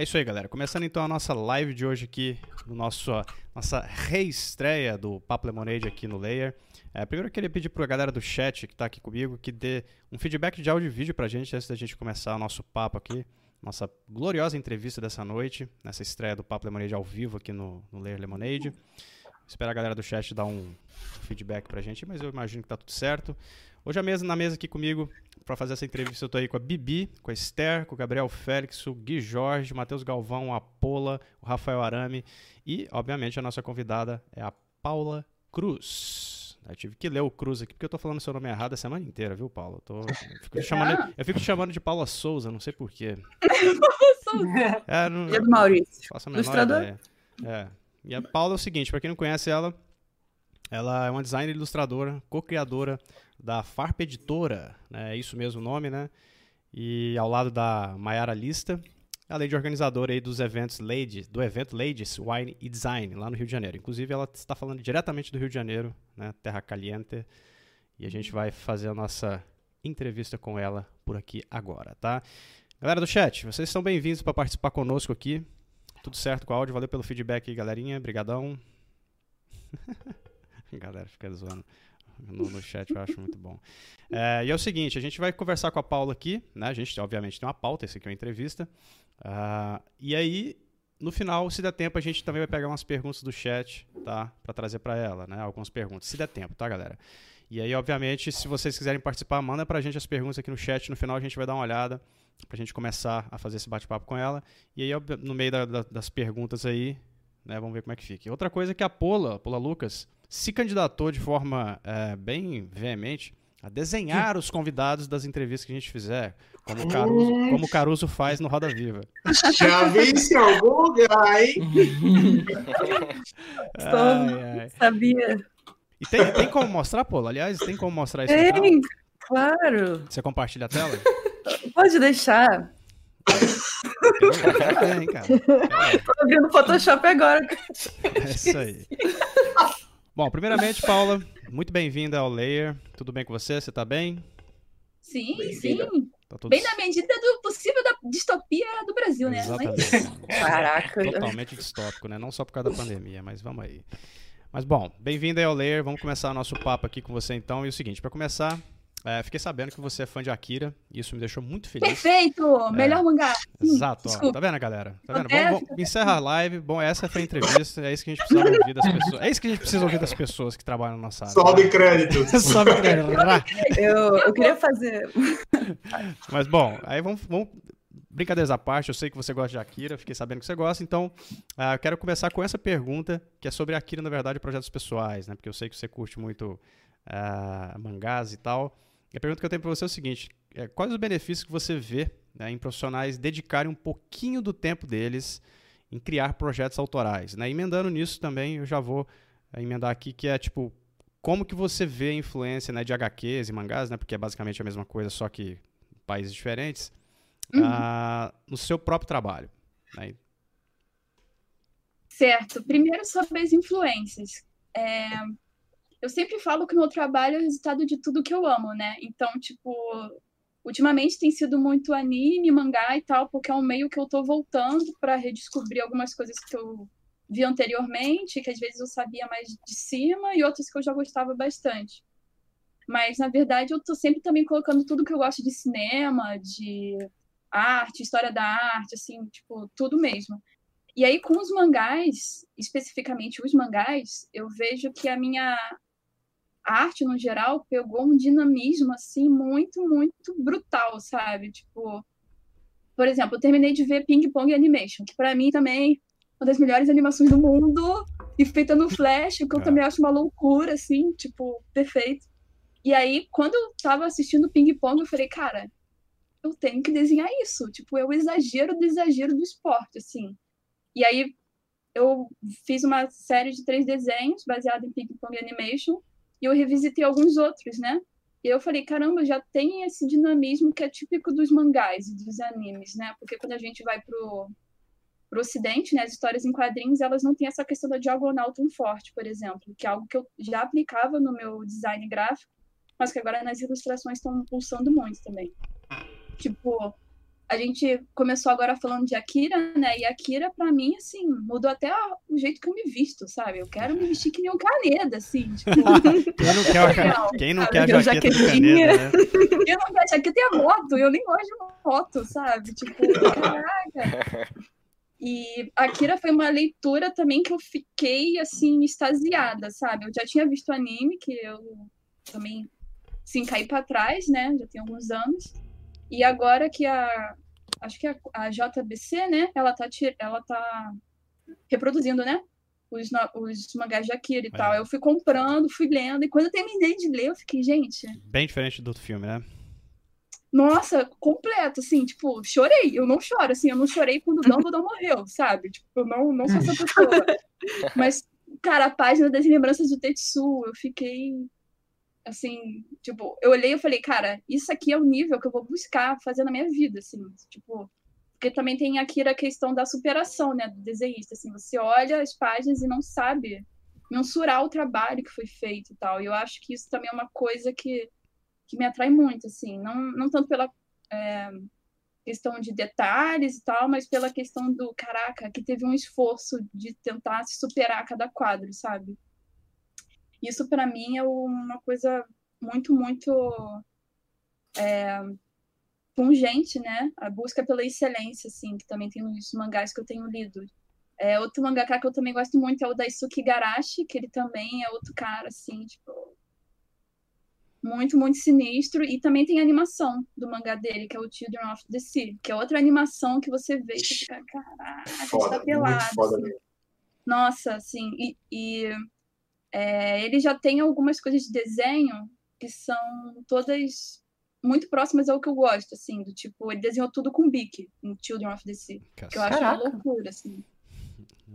É isso aí, galera. Começando então a nossa live de hoje aqui, no nosso, nossa reestreia do Papo Lemonade aqui no Layer. É, primeiro eu queria pedir para a galera do chat que está aqui comigo que dê um feedback de áudio e vídeo para a gente antes da gente começar o nosso papo aqui. Nossa gloriosa entrevista dessa noite, nessa estreia do Papo Lemonade ao vivo aqui no, no Layer Lemonade. Espero a galera do chat dar um feedback para a gente, mas eu imagino que está tudo certo. Hoje a mesa, na mesa aqui comigo, para fazer essa entrevista, eu tô aí com a Bibi, com a Esther, com o Gabriel Félix, o Gui Jorge, o Matheus Galvão, a Pola, o Rafael Arame e, obviamente, a nossa convidada é a Paula Cruz. Eu tive que ler o Cruz aqui, porque eu tô falando seu nome errado a semana inteira, viu, Paula? Eu, tô, eu, fico, te chamando, eu fico te chamando de Paula Souza, não sei porquê. é, não, é do Maurício. Faço a menor Ilustrador? ideia. É. E a Paula é o seguinte, para quem não conhece ela, ela é uma designer ilustradora, co-criadora da Farp Editora, né? é isso mesmo o nome, né? E ao lado da Mayara Lista, além de organizadora aí dos eventos Ladies, do evento Ladies Wine e Design, lá no Rio de Janeiro. Inclusive, ela está falando diretamente do Rio de Janeiro, né? Terra Caliente. E a gente vai fazer a nossa entrevista com ela por aqui agora, tá? Galera do chat, vocês são bem-vindos para participar conosco aqui. Tudo certo com o áudio? Valeu pelo feedback aí, galerinha. Brigadão. Galera fica zoando no, no chat, eu acho muito bom. É, e é o seguinte, a gente vai conversar com a Paula aqui, né? A gente, obviamente, tem uma pauta, esse aqui é uma entrevista. Uh, e aí, no final, se der tempo, a gente também vai pegar umas perguntas do chat, tá? Para trazer para ela, né? Algumas perguntas, se der tempo, tá, galera? E aí, obviamente, se vocês quiserem participar, manda pra gente as perguntas aqui no chat. No final, a gente vai dar uma olhada pra gente começar a fazer esse bate-papo com ela. E aí, no meio da, da, das perguntas aí, né? Vamos ver como é que fica. Outra coisa é que a Pola, Pola Lucas, se candidatou de forma é, bem veemente a desenhar os convidados das entrevistas que a gente fizer, como o Caruso, como o Caruso faz no Roda Viva. Já vi isso em algum lugar, hein? ai, ai. Sabia. E tem, tem como mostrar, Pô? Aliás, tem como mostrar isso? Tem, claro. Você compartilha a tela? Pode deixar. Tem, cara. Tô abrindo o Photoshop agora. É isso aí. Bom, primeiramente, Paula, muito bem-vinda ao Layer. Tudo bem com você? Você tá bem? Sim, sim. Tá tudo... Bem na medida do possível da distopia do Brasil, né? Exatamente. Caraca. Totalmente distópico, né? Não só por causa da pandemia, mas vamos aí. Mas bom, bem-vindo aí ao Layer. Vamos começar o nosso papo aqui com você então. E o seguinte, para começar, é, fiquei sabendo que você é fã de Akira, e isso me deixou muito feliz. Perfeito! É, Melhor mangá. Exato, ó, tá vendo, galera? Tá vendo? Vamos, vamos, encerra a live. Bom, essa foi a entrevista, é isso que a gente precisa ouvir das pessoas. É isso que a gente precisa ouvir das pessoas que trabalham na nossa área. Sobe crédito. Sobe crédito. eu, eu queria fazer. Mas bom, aí vamos, vamos brincadeiras à parte, eu sei que você gosta de Akira, fiquei sabendo que você gosta, então uh, eu quero começar com essa pergunta, que é sobre Akira, na verdade, projetos pessoais, né? Porque eu sei que você curte muito uh, mangás e tal. E a pergunta que eu tenho para você é o seguinte: é, quais os benefícios que você vê né, em profissionais dedicarem um pouquinho do tempo deles em criar projetos autorais? Né? Emendando nisso também, eu já vou é, emendar aqui que é tipo como que você vê a influência né, de HQs e mangás, né, porque é basicamente a mesma coisa, só que em países diferentes, uhum. uh, no seu próprio trabalho. Né? Certo. Primeiro sobre as influências. É, eu sempre falo que o meu trabalho é o resultado de tudo que eu amo, né? Então, tipo, ultimamente tem sido muito anime, mangá e tal, porque é um meio que eu tô voltando para redescobrir algumas coisas que eu vi anteriormente, que às vezes eu sabia mais de cima, e outras que eu já gostava bastante. Mas, na verdade, eu tô sempre também colocando tudo que eu gosto de cinema, de arte, história da arte, assim, tipo, tudo mesmo. E aí, com os mangás, especificamente os mangás, eu vejo que a minha a arte no geral pegou um dinamismo assim muito, muito brutal, sabe? Tipo, por exemplo, eu terminei de ver Ping Pong Animation, que para mim também é uma das melhores animações do mundo, e feita no Flash, que eu é. também acho uma loucura, assim, tipo, perfeito. E aí, quando eu tava assistindo Ping Pong, eu falei, cara, eu tenho que desenhar isso. Tipo, é o exagero do exagero do esporte, assim. E aí, eu fiz uma série de três desenhos baseado em Ping Pong Animation, e eu revisitei alguns outros, né? E eu falei, caramba, já tem esse dinamismo que é típico dos mangás e dos animes, né? Porque quando a gente vai pro, pro ocidente, né, as histórias em quadrinhos, elas não têm essa questão da diagonal tão forte, por exemplo, que é algo que eu já aplicava no meu design gráfico, mas que agora nas ilustrações estão pulsando muito também. Tipo, a gente começou agora falando de Akira, né? E Akira, pra mim, assim, mudou até o jeito que eu me visto, sabe? Eu quero me vestir que nem um Caneda, assim. Tipo, Quem não quer, Legal. a, quem não quer a jaqueta do. Caneda, né? eu não quero jaqueta a moto, eu nem gosto de moto, sabe? Tipo, caraca. E Akira foi uma leitura também que eu fiquei, assim, extasiada, sabe? Eu já tinha visto anime, que eu também, assim, caí pra trás, né? Já tem alguns anos. E agora que a. Acho que a, a JBC, né? Ela tá, ela tá reproduzindo, né? Os, os mangás de Akira e tal. Eu fui comprando, fui lendo. E quando eu terminei de ler, eu fiquei, gente, Bem diferente do filme, né? nossa, completo, assim, tipo, chorei. Eu não choro, assim, eu não chorei quando o Dumbledore morreu, sabe? Tipo, eu não, não sou essa pessoa. Mas, cara, a página das lembranças do Tetsu, eu fiquei, assim, tipo, eu olhei e falei, cara, isso aqui é o nível que eu vou buscar fazer na minha vida, assim, tipo, porque também tem aqui a questão da superação, né, do desenhista, assim, você olha as páginas e não sabe mensurar o trabalho que foi feito e tal, e eu acho que isso também é uma coisa que que me atrai muito, assim, não, não tanto pela é, questão de detalhes e tal, mas pela questão do, caraca, que teve um esforço de tentar se superar cada quadro, sabe? Isso para mim é uma coisa muito, muito é, pungente, né? A busca pela excelência, assim, que também tem nos mangás que eu tenho lido. É, outro mangaka que eu também gosto muito é o Daisuke Garashi, que ele também é outro cara, assim, tipo, muito, muito sinistro. E também tem a animação do mangá dele, que é o Children of the Sea, que é outra animação que você vê e fica, caraca, Foda, está pelado. assim. Nossa, assim, e, e, é, ele já tem algumas coisas de desenho que são todas muito próximas ao que eu gosto, assim, do tipo, ele desenhou tudo com bique em Children of the Sea, que eu acho uma Caraca. loucura, assim.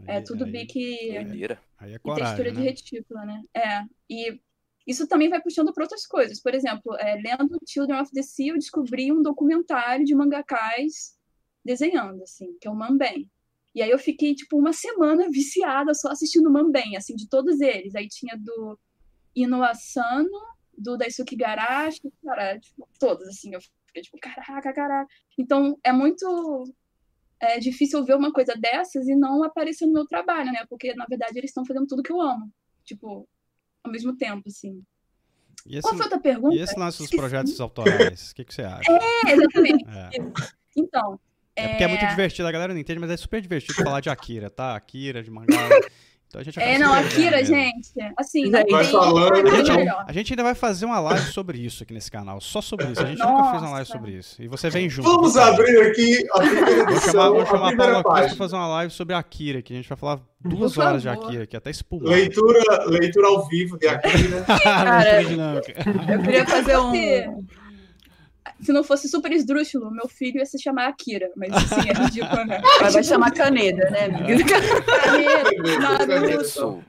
É Aí- tudo aí- bique Doideira. Aí é e textura coragem, de né? retícula, né? É, e isso também vai puxando para outras coisas. Por exemplo, é, lendo Children of the Sea, eu descobri um documentário de mangakais desenhando, assim, que é o Manben. E aí eu fiquei, tipo, uma semana viciada só assistindo Manben, assim, de todos eles. Aí tinha do Ino Asano, do Daisuke Garashi, cara, tipo, todos, assim, eu fiquei, tipo, caraca, caraca. Então, é muito é difícil ver uma coisa dessas e não aparecer no meu trabalho, né? Porque, na verdade, eles estão fazendo tudo que eu amo. Tipo, ao mesmo tempo, assim. E esse, Qual foi outra pergunta? e esse lance dos projetos autorais? O que, que você acha? É, exatamente. É. Então, É porque é muito É. divertido, a galera não entende, mas é super divertido falar de Akira, tá? Akira, de mangá. Então a gente é, não, Akira, mesmo. gente, assim, Vai não tem falando, coisa Gente. A gente ainda vai fazer uma live sobre isso aqui nesse canal, só sobre isso. A gente nunca fez uma live Nossa. sobre isso. E você vem junto. Vamos cara? abrir aqui a primeira Vou chamar, vou a chamar a Paula Cruz pra fazer uma live sobre Akira, que a gente vai falar duas Por horas de favor. Akira, que até espumar. Leitura, leitura ao vivo de Akira. Cara, dinâmica. Eu queria fazer um. Se não fosse super esdrúxulo, meu filho ia se chamar Akira. Mas, assim, é ridículo, né? Vai vai chamar Caneda, né, amiga? Naruto. Isso. O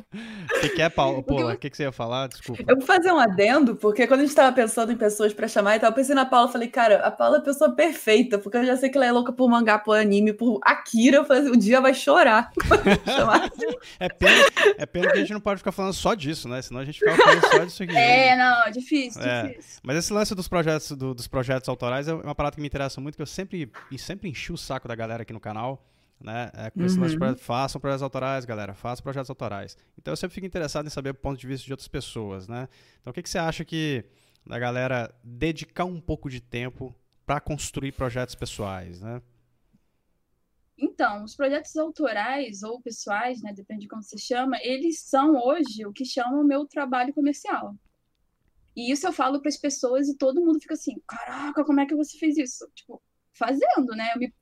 que, é, Paula? Paula, o que, que você ia falar? Desculpa. Eu vou fazer um adendo, porque quando a gente tava pensando em pessoas pra chamar e tal, eu pensei na Paula, falei, cara, a Paula é a pessoa perfeita, porque eu já sei que ela é louca por mangá, por anime, por Akira, eu falei, assim, o dia vai chorar. É pena, é pena que a gente não pode ficar falando só disso, né? Senão a gente fica falando só disso aqui. É, não, é difícil, É. difícil. Mas esse lance dos projetos, do- dos projetos autorais é uma parada que me interessa muito, que eu sempre, e sempre enchi o saco da galera aqui no canal, né? É, com Uhum. projeto, façam projetos autorais, galera, façam projetos autorais. Então eu sempre fico interessado em saber o ponto de vista de outras pessoas, né? Então o que, que você acha que da galera dedicar um pouco de tempo para construir projetos pessoais, né? Então, os projetos autorais ou pessoais, né, depende de como você chama, eles são hoje o que chamam o meu trabalho comercial. E isso eu falo para as pessoas e todo mundo fica assim: caraca, como é que você fez isso? Tipo, fazendo, né? Eu me,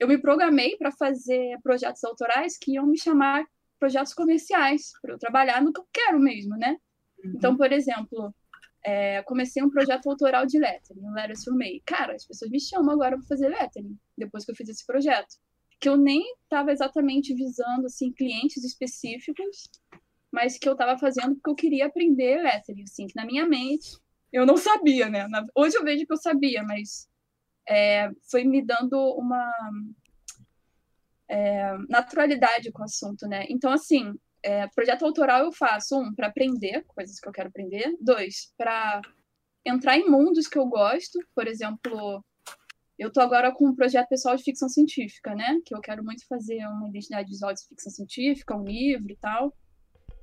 eu me programei para fazer projetos autorais que iam me chamar projetos comerciais, para eu trabalhar no que eu quero mesmo, né? Então, por exemplo, é, comecei um projeto autoral de lettering, o Letters for May. Cara, as pessoas me chamam agora para fazer lettering, depois que eu fiz esse projeto. Que eu nem estava exatamente visando assim, clientes específicos, mas que eu estava fazendo porque eu queria aprender lettering, assim, que na minha mente eu não sabia, né? Hoje eu vejo que eu sabia, mas é, foi me dando uma é, naturalidade com o assunto, né? Então, assim, é, projeto autoral eu faço, um, para aprender coisas que eu quero aprender, dois, para entrar em mundos que eu gosto, por exemplo, eu tô agora com um projeto pessoal de ficção científica, né? Que eu quero muito fazer uma identidade visual de ficção científica, um livro e tal.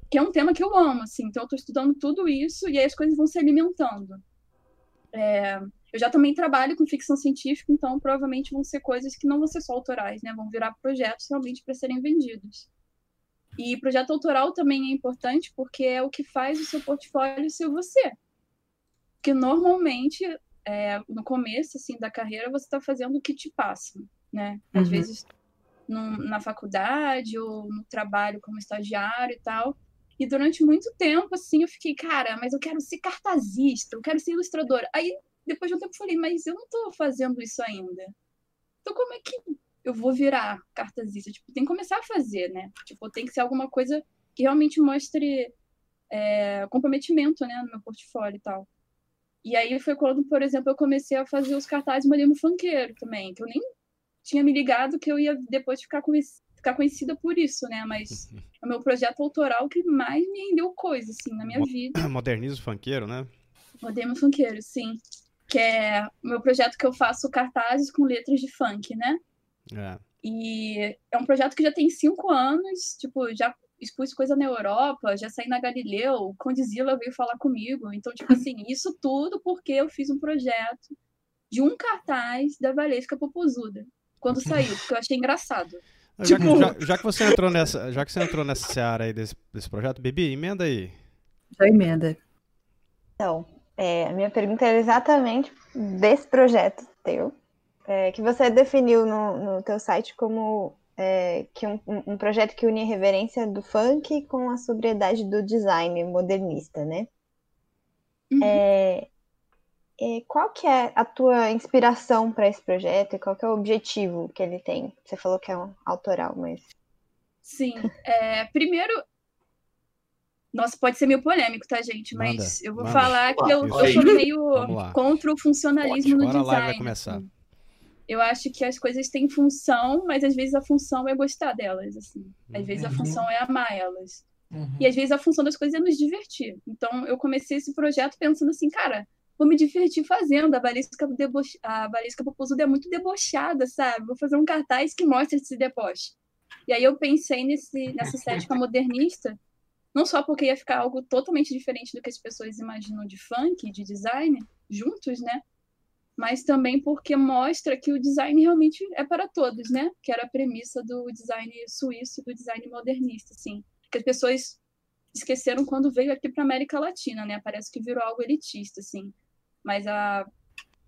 Que é um tema que eu amo, assim. Então eu tô estudando tudo isso e aí as coisas vão se alimentando. É, eu já também trabalho com ficção científica, então provavelmente vão ser coisas que não vão ser só autorais, né? Vão virar projetos realmente para serem vendidos. E projeto autoral também é importante porque é o que faz o seu portfólio ser você. Porque normalmente é, no começo assim da carreira você está fazendo o que te passa, né? Às uhum. vezes no, na faculdade ou no trabalho como estagiário e tal. E durante muito tempo assim eu fiquei, cara, mas eu quero ser cartazista, eu quero ser ilustradora. Aí depois de um tempo eu falei, mas eu não estou fazendo isso ainda. Então como é que eu vou virar cartazista? Tipo, tem que começar a fazer, né? Tipo, tem que ser alguma coisa que realmente mostre é, comprometimento, né, no meu portfólio e tal. E aí foi quando, por exemplo, eu comecei a fazer os cartazes modelo funkeiro também, que eu nem tinha me ligado que eu ia depois ficar, ficar conhecida por isso, né? Mas é o meu projeto autoral que mais me rendeu coisa, assim, na minha Mo vida. Modernismo funkeiro, né? Modernismo funkeiro, sim. Que é o meu projeto que eu faço cartazes com letras de funk, né? É. E é um projeto que já tem cinco anos, tipo, já expus coisa na Europa, já saí na Galileu, o Condizila veio falar comigo. Então, tipo assim, isso tudo porque eu fiz um projeto de um cartaz da Valesca Popozuda, quando saiu, porque eu achei engraçado. Já, tipo... que, já, já, que você entrou nessa, já que você entrou nessa seara aí desse, desse projeto, Bibi, emenda aí. Já emenda. Então, é, a minha pergunta era exatamente desse projeto teu, é, que você definiu no, no teu site como é, que um, um, projeto que une a reverência do funk com a sobriedade do design modernista, né? Uhum. É, é, qual que é a tua inspiração para esse projeto e qual que é o objetivo que ele tem? Você falou que é um autoral, mas... Sim, é, primeiro... Nossa, pode ser meio polêmico, tá, gente? Mas manda, eu vou manda. falar que eu, eu sou meio contra o funcionalismo pode, no design. Agora a live vai começar. Assim eu acho que as coisas têm função, mas às vezes a função é gostar delas, assim. Às vezes a uhum. função é amar elas. Uhum. E às vezes a função das coisas é nos divertir. Então eu comecei esse projeto pensando assim, cara, vou me divertir fazendo. A Valesca, deboche... a Valesca Popozuda é muito debochada, sabe? Vou fazer um cartaz que mostre esse deboche. E aí eu pensei nesse, nessa estética modernista, não só porque ia ficar algo totalmente diferente do que as pessoas imaginam de funk, de design, juntos, né? mas também porque mostra que o design realmente é para todos, né? Que era a premissa do design suíço, do design modernista, assim. Que as pessoas esqueceram quando veio aqui para América Latina, né? Parece que virou algo elitista, assim. Mas a,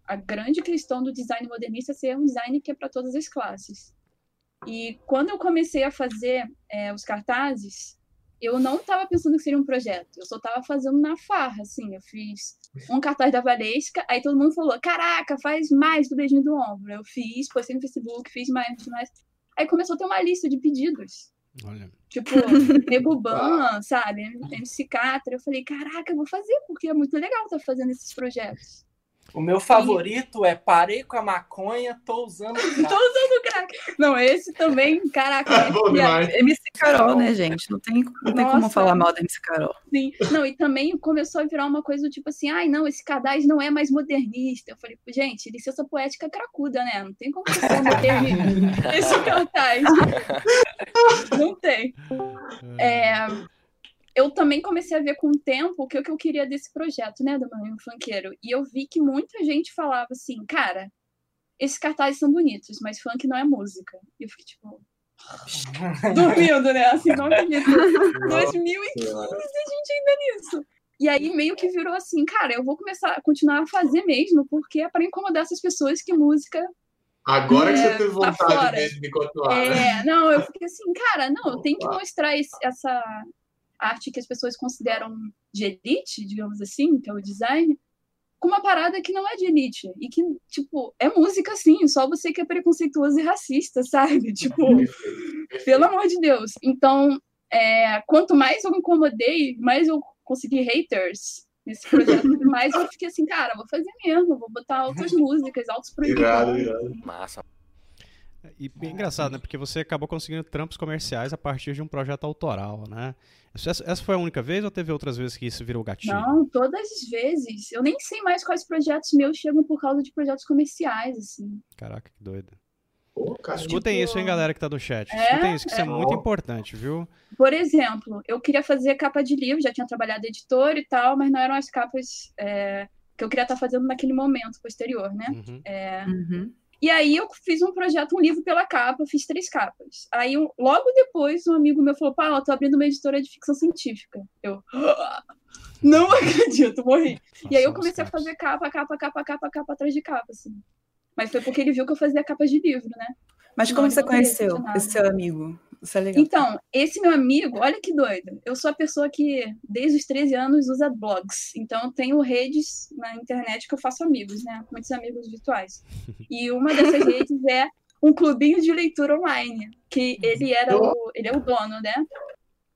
a grande questão do design modernista é ser um design que é para todas as classes. E quando eu comecei a fazer é, os cartazes, eu não estava pensando que seria um projeto, eu só estava fazendo na farra, assim. Eu fiz um cartaz da Valesca, aí todo mundo falou: Caraca, faz mais do beijinho do ombro. Eu fiz, postei no Facebook, fiz mais, fiz mais. Aí começou a ter uma lista de pedidos. Olha. Tipo, Neguban, sabe? MC Catra. Eu falei: Caraca, eu vou fazer, porque é muito legal estar tá fazendo esses projetos. O meu favorito e... é parei com a maconha, tô usando crack. tô usando crack. Não, esse também, caraca. É MC Carol, né, gente? Não tem, não tem como falar mal da MC Carol. Sim. Não, e também começou a virar uma coisa do tipo assim, ai, não, esse cadaz não é mais modernista. Eu falei, gente, licença poética cracuda, né? Não tem como ser modernista. esse cartaz. não tem. É eu também comecei a ver com o tempo o que, eu queria desse projeto, né, do Marinho Funkeiro. E eu vi que muita gente falava assim, cara, esses cartazes são bonitos, mas funk não é música. E eu fiquei tipo. dormindo, né? Assim, não acredito. 2015 a gente ainda nisso. E aí meio que virou assim, cara, eu vou começar a continuar a fazer mesmo, porque é para incomodar essas pessoas que música Agora é, que você teve vontade mesmo de continuar. É, né? não, eu fiquei assim, cara, não, eu tenho que mostrar esse, essa, arte que as pessoas consideram de elite, digamos assim, que é o design, com uma parada que não é de elite. E que, tipo, é música sim, só você que é preconceituoso e racista, sabe? Tipo, pelo amor de Deus. Então, é, quanto mais eu me incomodei, mais eu consegui haters nesse projeto, mais eu fiquei assim, cara, vou fazer mesmo, vou botar outras músicas, altos proibidos. Irado, irado. Massa. E é engraçado, né? Porque você acabou conseguindo trampos comerciais a partir de um projeto autoral, né? Essa, essa foi a única vez ou teve outras vezes que isso virou gatilho? Não, todas as vezes. Eu nem sei mais quais projetos meus chegam por causa de projetos comerciais, assim. Caraca, que doido. Pô, cara, Escutem tipo- isso, hein, galera que tá no chat. É, Escutem isso, que isso é é. muito importante, viu? Por exemplo, eu queria fazer capa de livro, já tinha trabalhado editor e tal, mas não eram as capas é, que eu queria estar fazendo naquele momento posterior, né? Uhum. É, Uhum. E aí eu fiz um projeto, um livro pela capa, fiz três capas. Aí um- logo depois um amigo meu falou, Paula, tô abrindo uma editora de ficção científica. Eu não acredito, morri. E aí eu comecei a fazer capa, capa, capa, capa, capa atrás de capa, assim. Mas foi porque ele viu que eu fazia capas de livro, né? Mas como você conheceu esse seu amigo? Isso é legal. Então, esse meu amigo, olha que doido. Eu sou a pessoa que, desde os 13 anos, usa blogs. Então, tenho redes na internet que eu faço amigos, né? Muitos amigos virtuais. E uma dessas redes é um clubinho de leitura online, que ele era o, ele é o dono, né?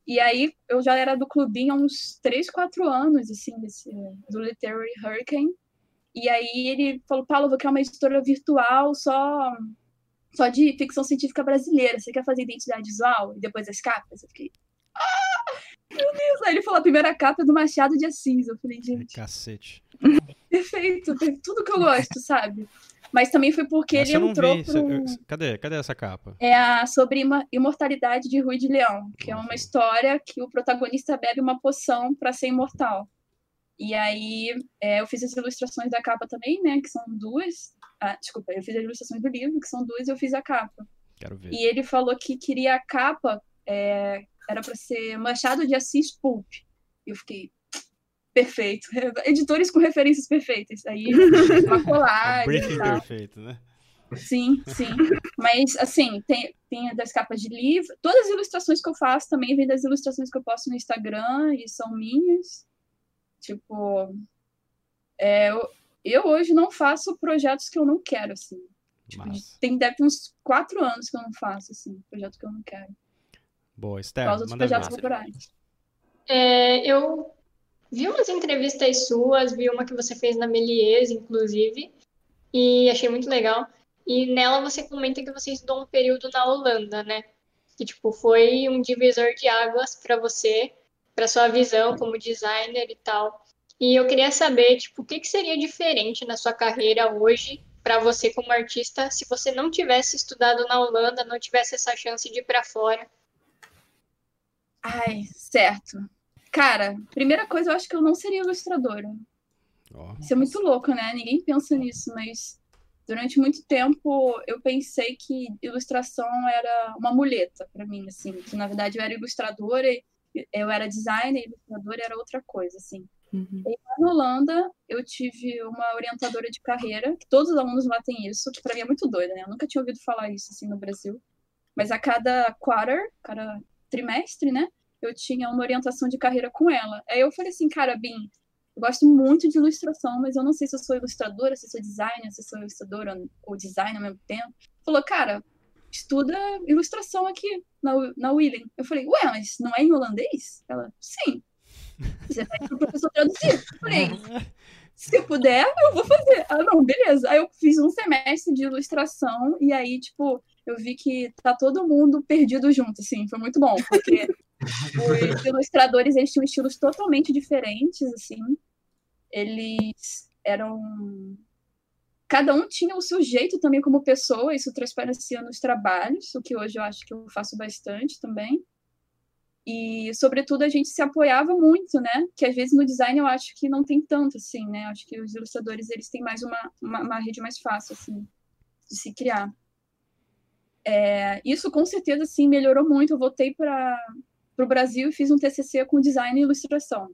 E aí, eu já era do clubinho há uns 3, 4 anos, assim, desse, do Literary Hurricane. E aí, ele falou, Paulo, eu vou criar uma editora virtual só só de ficção científica brasileira. Você quer fazer identidade visual? E depois as capas? Eu fiquei. Ah! Meu Deus! Aí ele falou: a primeira capa é do Machado de Assis. Eu falei, Ai, gente, Cacete. perfeito, tem tudo que eu gosto, sabe? Mas também foi porque Essa ele entrou pro... Cadê? Cadê essa capa? É a sobre imortalidade de Rui de Leão, que é uma história que o protagonista bebe uma poção para ser imortal. E aí é, eu fiz as ilustrações da capa também, né? Que são duas. Ah, desculpa, eu fiz as ilustrações do livro, que são duas, e eu fiz a capa. Quero ver. E ele falou que queria a capa, é, era para ser Machado de Assis Pulp. E eu fiquei, perfeito. Editores com referências perfeitas. Aí, uma colagem briefing perfeito, né? Sim, sim. Mas, assim, tem, tem das capas de livro. Todas as ilustrações que eu faço também vêm das ilustrações que eu posto no Instagram e são minhas. Tipo, é, eu, eu hoje não faço projetos que eu não quero, assim. Tipo, tem deve ter uns quatro anos que eu não faço, assim, projeto que eu não quero. Boa, Por Esther, causa dos manda projetos ver. culturais. É, eu vi umas entrevistas suas, vi uma que você fez na Melies, inclusive, e achei muito legal. E nela você comenta que você estudou um período na Holanda, né? Que tipo foi um divisor de águas para você, para sua visão como designer e tal. E eu queria saber, tipo, o que que seria diferente na sua carreira hoje para você como artista se você não tivesse estudado na Holanda, não tivesse essa chance de ir para fora? Ai, certo. Cara, primeira coisa, eu acho que eu não seria ilustradora. Ó, Isso é muito louco, né? Ninguém pensa nisso, mas durante muito tempo eu pensei que ilustração era uma muleta para mim, assim, que na verdade eu era ilustradora, eu era designer, e ilustradora era outra coisa, assim. Uhum. E na Holanda eu tive uma orientadora de carreira, que todos os alunos lá têm isso, que para mim é muito doido, né? Eu nunca tinha ouvido falar isso assim no Brasil. Mas a cada quarter, cada trimestre, né? Eu tinha uma orientação de carreira com ela. Aí eu falei assim, cara, Bim, eu gosto muito de ilustração, mas eu não sei se eu sou ilustradora, se eu sou designer, se eu sou ilustradora ou designer ao mesmo tempo. Falou, cara, estuda ilustração aqui na, na William. Eu falei, ué, mas não é em holandês? Ela, sim. Você vai para o professor traduzir. Falei, se eu puder, eu vou fazer. Ah, não, beleza. Aí eu fiz um semestre de ilustração e aí, tipo, eu vi que tá todo mundo perdido junto, assim. Foi muito bom, porque os ilustradores, eles tinham estilos totalmente diferentes, assim. Eles eram... Cada um tinha o seu jeito também como pessoa, isso transparecia nos trabalhos, o que hoje eu acho que eu faço bastante também. E, sobretudo, a gente se apoiava muito, né? Que às vezes no design eu acho que não tem tanto, assim, né? Acho que os ilustradores, eles têm mais uma, uma, uma rede mais fácil, assim, de se criar. É, isso, com certeza, assim, melhorou muito. Eu voltei para o Brasil e fiz um TCC com design e ilustração.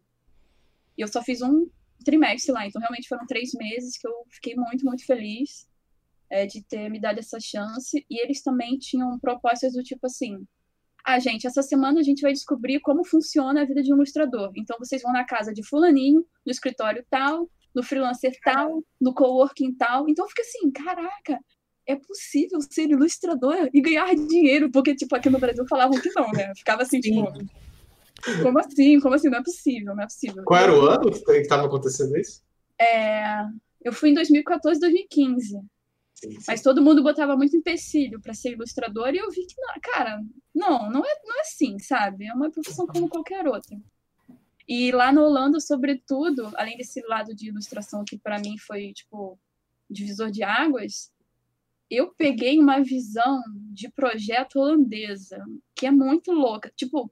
E eu só fiz um trimestre lá, então realmente foram três meses que eu fiquei muito, muito feliz é, de ter me dado essa chance. E eles também tinham propostas do tipo assim: ah, gente, essa semana a gente vai descobrir como funciona a vida de um ilustrador. Então vocês vão na casa de fulaninho, no escritório tal, no freelancer tal, no coworking tal. Então fica assim, caraca, é possível ser ilustrador e ganhar dinheiro, porque tipo aqui no Brasil falavam que não, né? Ficava assim, tipo, como assim? Como assim? Não é possível, não é possível. Qual era o ano que estava acontecendo isso? É, eu fui em 2014, 2015. Sim, sim. Mas todo mundo botava muito empecilho para ser ilustrador e eu vi que, não, cara, não, não é, não é assim, sabe? É uma profissão como qualquer outra. E lá na Holanda, sobretudo, além desse lado de ilustração que para mim foi, tipo, divisor de águas, eu peguei uma visão de projeto holandesa, que é muito louca. Tipo,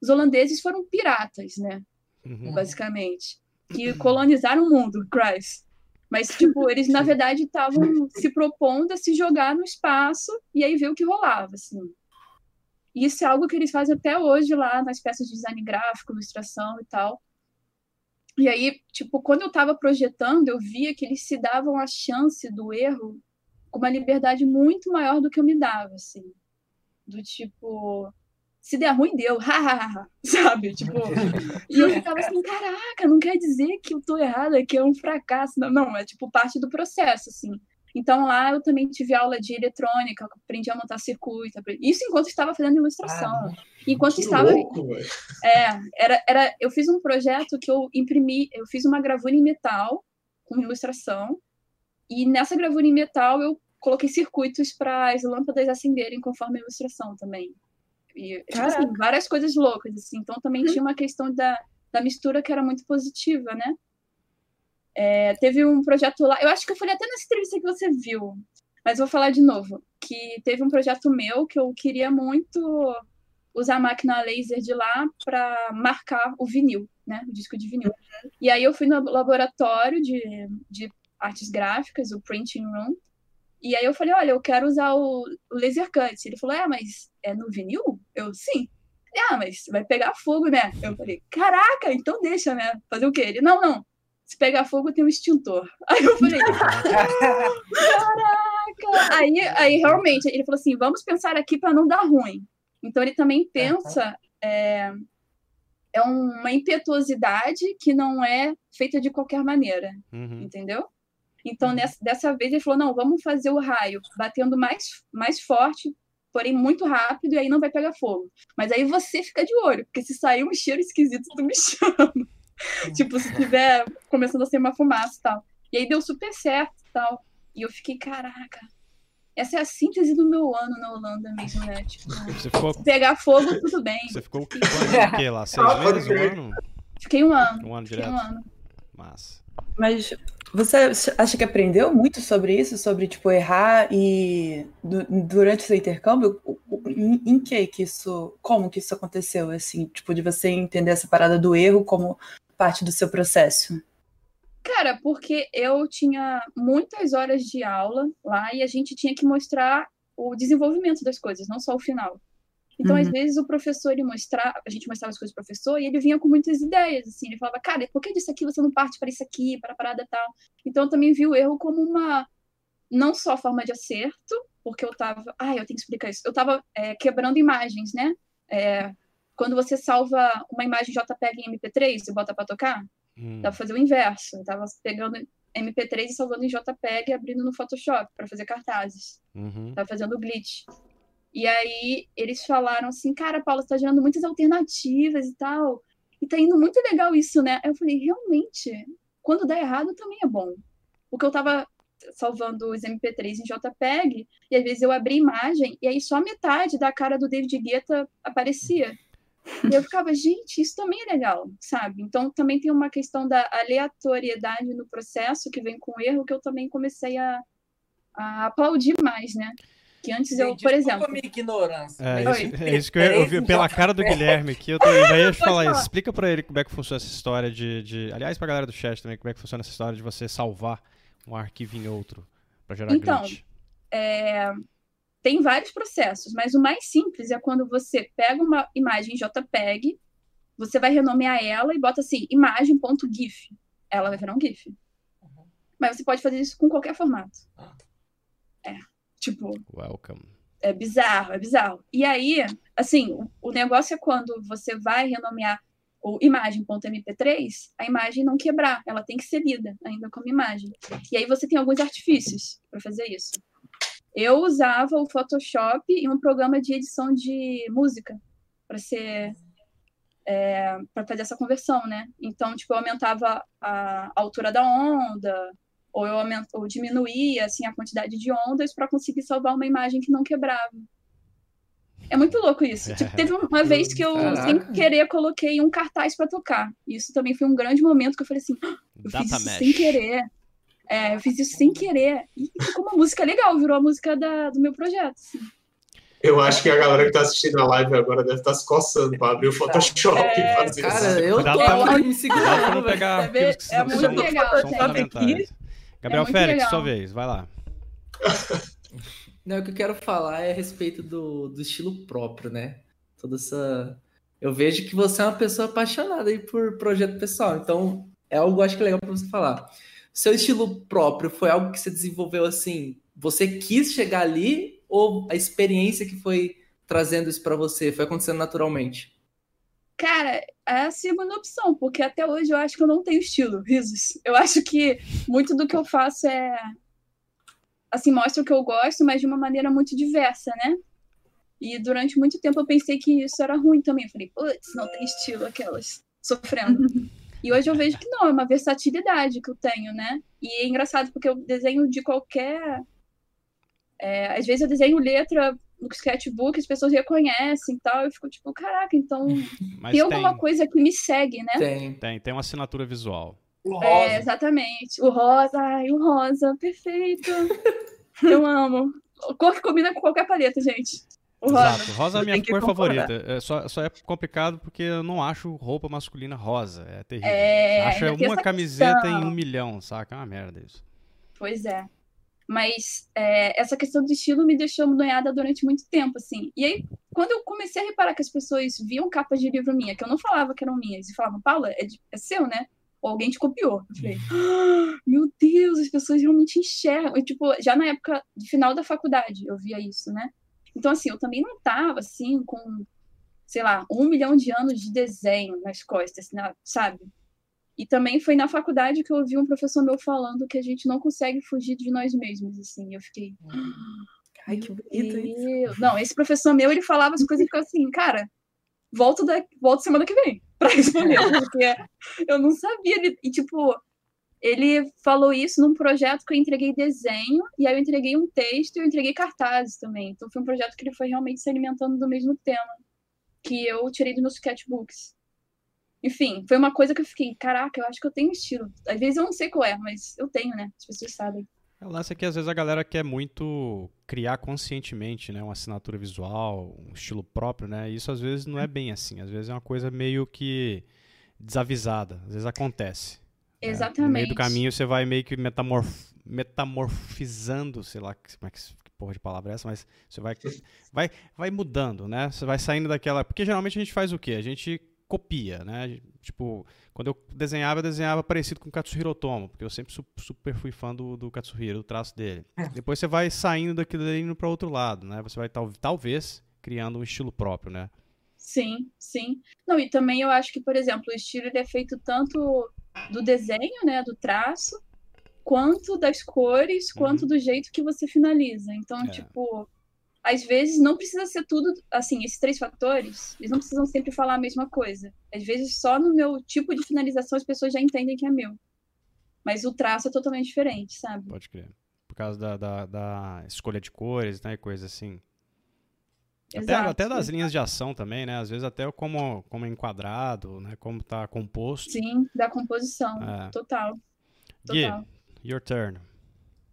os holandeses foram piratas, né? Uhum. Basicamente. Que colonizaram o mundo, Christ. Mas, tipo, eles, na verdade, estavam se propondo a se jogar no espaço e aí ver o que rolava, assim. E isso é algo que eles fazem até hoje lá nas peças de design gráfico, ilustração e tal. E aí, tipo, quando eu estava projetando, eu via que eles se davam a chance do erro com uma liberdade muito maior do que eu me dava, assim. Do tipo, se der ruim, deu, hahaha, sabe? Tipo, e eu ficava assim, caraca, não quer dizer que eu tô errada, que é um fracasso. Não, não, é tipo parte do processo, assim. Então lá eu também tive aula de eletrônica, aprendi a montar circuito. Isso enquanto estava fazendo ilustração. enquanto Que estava louco, é, era, era, eu fiz um projeto que eu imprimi, eu fiz uma gravura em metal com ilustração, e nessa gravura em metal eu coloquei circuitos para as lâmpadas acenderem conforme a ilustração também. E, tipo assim, várias coisas loucas, assim. Então também tinha uma questão da, da mistura que era muito positiva, né? É, teve um projeto lá, eu acho que eu falei até nessa entrevista que você viu, mas vou falar de novo, que teve um projeto meu que eu queria muito usar a máquina laser de lá para marcar o vinil, né, o disco de vinil. E aí eu fui no laboratório de, de artes gráficas, o printing room, e aí eu falei, olha, eu quero usar o, o laser cut. Ele falou, é, mas é no vinil? Eu, sim. Ah, mas vai pegar fogo, né? Eu falei, caraca, então deixa, né? Fazer o quê? Ele, não, não. Se pegar fogo, tem um extintor. Aí eu falei, caraca! Aí, aí realmente, ele falou assim: vamos pensar aqui para não dar ruim. Então ele também pensa. É, é uma impetuosidade que não é feita de qualquer maneira, Uhum. entendeu? Então, nessa, dessa vez, ele falou: não, vamos fazer o raio batendo mais, mais forte, porém muito rápido, e aí não vai pegar fogo. Mas aí você fica de olho, porque se sair um cheiro esquisito, tu me chama. tipo, se tiver começando a ser uma fumaça e tal. E aí deu super certo e tal. E eu fiquei, caraca, essa é a síntese do meu ano na Holanda mesmo, né? Tipo, Você ficou, pegar fogo, tudo bem. você ficou o quê lá? Seis meses? Um ano? Fiquei um ano. Um ano Fiquei direto? um ano. Massa. Mas você acha que aprendeu muito sobre isso? Sobre, tipo, errar e du- durante o seu intercâmbio? Em, em que que isso... Como que isso aconteceu, assim? Tipo, de você entender essa parada do erro como parte do seu processo? Cara, porque eu tinha muitas horas de aula lá e a gente tinha que mostrar o desenvolvimento das coisas, não só o final. Então, às Uhum. vezes, o professor, ele mostrava, a gente mostrava as coisas pro professor e ele vinha com muitas ideias, assim, ele falava, cara, por que disso aqui você não parte para isso aqui, para a parada tal? Então, eu também vi o erro como uma, não só forma de acerto, porque eu tava, ah, eu tenho que explicar isso, eu tava é, quebrando imagens, né? É, quando você salva uma imagem JPEG em MP3 e bota para tocar, Hum. Dá pra fazer o inverso. Eu tava pegando MP3 e salvando em JPEG e abrindo no Photoshop para fazer cartazes. Uhum. Tava fazendo glitch. E aí eles falaram assim, cara, Paula, você tá gerando muitas alternativas e tal. E tá indo muito legal isso, né? Aí eu falei, realmente, quando dá errado também é bom. Porque eu tava salvando os MP3 em JPEG, e às vezes eu abri imagem, e aí só metade da cara do David Guetta aparecia. E eu ficava, gente, isso também é legal, sabe? Então também tem uma questão da aleatoriedade no processo que vem com o erro que eu também comecei a, a aplaudir mais, né? Que antes eu, por exemplo. minha ignorância. É isso, MP3 é isso que eu, eu vi pela cara do Guilherme aqui. Eu, tô, eu já ia te falar isso. falar. Explica pra ele como é que funciona essa história de, de. Aliás, pra galera do chat também, como é que funciona essa história de você salvar um arquivo em outro pra gerar Então, glitch. é, tem vários processos, mas o mais simples é quando você pega uma imagem JPEG, você vai renomear ela e bota assim, imagem.gif. Ela vai virar um GIF. Mas você pode fazer isso com qualquer formato. É, tipo, Welcome. é bizarro, é bizarro. E aí, assim, o, o negócio é quando você vai renomear o imagem.mp3, a imagem não quebrar, ela tem que ser lida ainda como imagem. E aí você tem alguns artifícios para fazer isso. Eu usava o Photoshop e um programa de edição de música para ser para fazer essa conversão, né? Então, tipo, eu aumentava a altura da onda ou eu aumento, ou diminuía assim a quantidade de ondas para conseguir salvar uma imagem que não quebrava. É muito louco isso. Tipo, teve uma vez que eu, Caraca. sem querer, coloquei um cartaz para tocar. Isso também foi um grande momento que eu falei assim: ah, eu Data fiz isso mesh. sem querer. É, eu fiz isso sem querer. E ficou uma música legal, virou a música da, do meu projeto. Assim. Eu acho que a galera que está assistindo a live agora deve estar tá se coçando para abrir o Photoshop é, e fazer cara, isso. eu tô me segurando. pegar é, é muito são, legal. São fundamentais. Gabriel é Félix, legal. sua vez, vai lá. Não, o que eu quero falar é a respeito do, do estilo próprio, né? Toda essa. Eu vejo que você é uma pessoa apaixonada aí por projeto pessoal, então é algo acho que legal para você falar. Seu estilo próprio foi algo que você desenvolveu assim? Você quis chegar ali ou a experiência que foi trazendo isso para você foi acontecendo naturalmente? Cara, é a segunda opção, porque até hoje eu acho que eu não tenho estilo, risos. Eu acho que muito do que eu faço é assim, mostra o que eu gosto, mas de uma maneira muito diversa, né? E durante muito tempo eu pensei que isso era ruim também. Eu falei, putz, não tem estilo aquelas, sofrendo. e hoje eu vejo que não, é uma versatilidade que eu tenho, né? E é engraçado porque eu desenho de qualquer. É, às vezes eu desenho letra no sketchbook, as pessoas reconhecem e tal, eu fico tipo, caraca, então Mas tem alguma coisa que me segue, né? Tem, tem, tem uma assinatura visual. O rosa. É, exatamente. O rosa, ai, o rosa, perfeito. eu amo. Cor que combina com qualquer paleta, gente. O rosa. Exato, rosa é a minha cor favorita. É, só, só é complicado porque eu não acho roupa masculina rosa. É terrível. É, acho uma camiseta questão. em um milhão, saca? É uma merda isso. Pois é. Mas é, essa questão do estilo me deixou noiada durante muito tempo, assim. E aí, quando eu comecei a reparar que as pessoas viam capas de livro minha, que eu não falava que eram minhas, e falavam, Paula, é, de, é seu, né? ou alguém te copiou. Eu falei, ah, meu Deus, as pessoas realmente enxergam. E, tipo, já na época de final da faculdade eu via isso, né? Então, assim, eu também não tava, assim, com, sei lá, um milhão de anos de desenho nas costas, sabe? E também foi na faculdade que eu ouvi um professor meu falando que a gente não consegue fugir de nós mesmos, assim. Eu fiquei... Ai, que bonito isso. Não, esse professor meu, ele falava as coisas e ficava assim, cara, volto, da, volto semana que vem para responder, porque eu não sabia. E, tipo, ele falou isso num projeto que eu entreguei desenho, e aí eu entreguei um texto e eu entreguei cartazes também. Então foi um projeto que ele foi realmente se alimentando do mesmo tema que eu tirei dos meus sketchbooks. Enfim, foi uma coisa que eu fiquei, caraca, eu acho que eu tenho estilo. Às vezes eu não sei qual é, mas eu tenho, né? As pessoas sabem. O lance é que às vezes a galera quer muito criar conscientemente, né, uma assinatura visual, um estilo próprio, né? E isso às vezes não é bem assim. Às vezes é uma coisa meio que desavisada. Às vezes acontece. Exatamente. Né? No meio do caminho você vai meio que metamorf metamorfizando, sei lá como é que, que porra de palavra é essa, mas você vai, vai, vai mudando, né? Você vai saindo daquela. Porque geralmente a gente faz o quê? A gente copia, né? Tipo, quando eu desenhava, eu desenhava parecido com o Katsuhiro Otomo, porque eu sempre super fui fã do, do Katsuhiro, do traço dele. É. Depois você vai saindo daquilo ali indo para outro lado, né? Você vai tal, talvez criando um estilo próprio, né? Sim, sim. Não, e também eu acho que, por exemplo, o estilo ele é feito tanto do desenho, né, do traço, quanto das cores, quanto uhum. do jeito que você finaliza. Então, é. tipo, às vezes não precisa ser tudo assim, esses três fatores, eles não precisam sempre falar a mesma coisa. Às vezes só no meu tipo de finalização as pessoas já entendem que é meu. Mas o traço é totalmente diferente, sabe? Pode crer. Por causa da, da, da escolha de cores, né, coisa assim. Até, até, das linhas de ação também, né? Às vezes até como, como é enquadrado, né? Como tá composto. Sim, da composição. É. Total. Total. Your turn.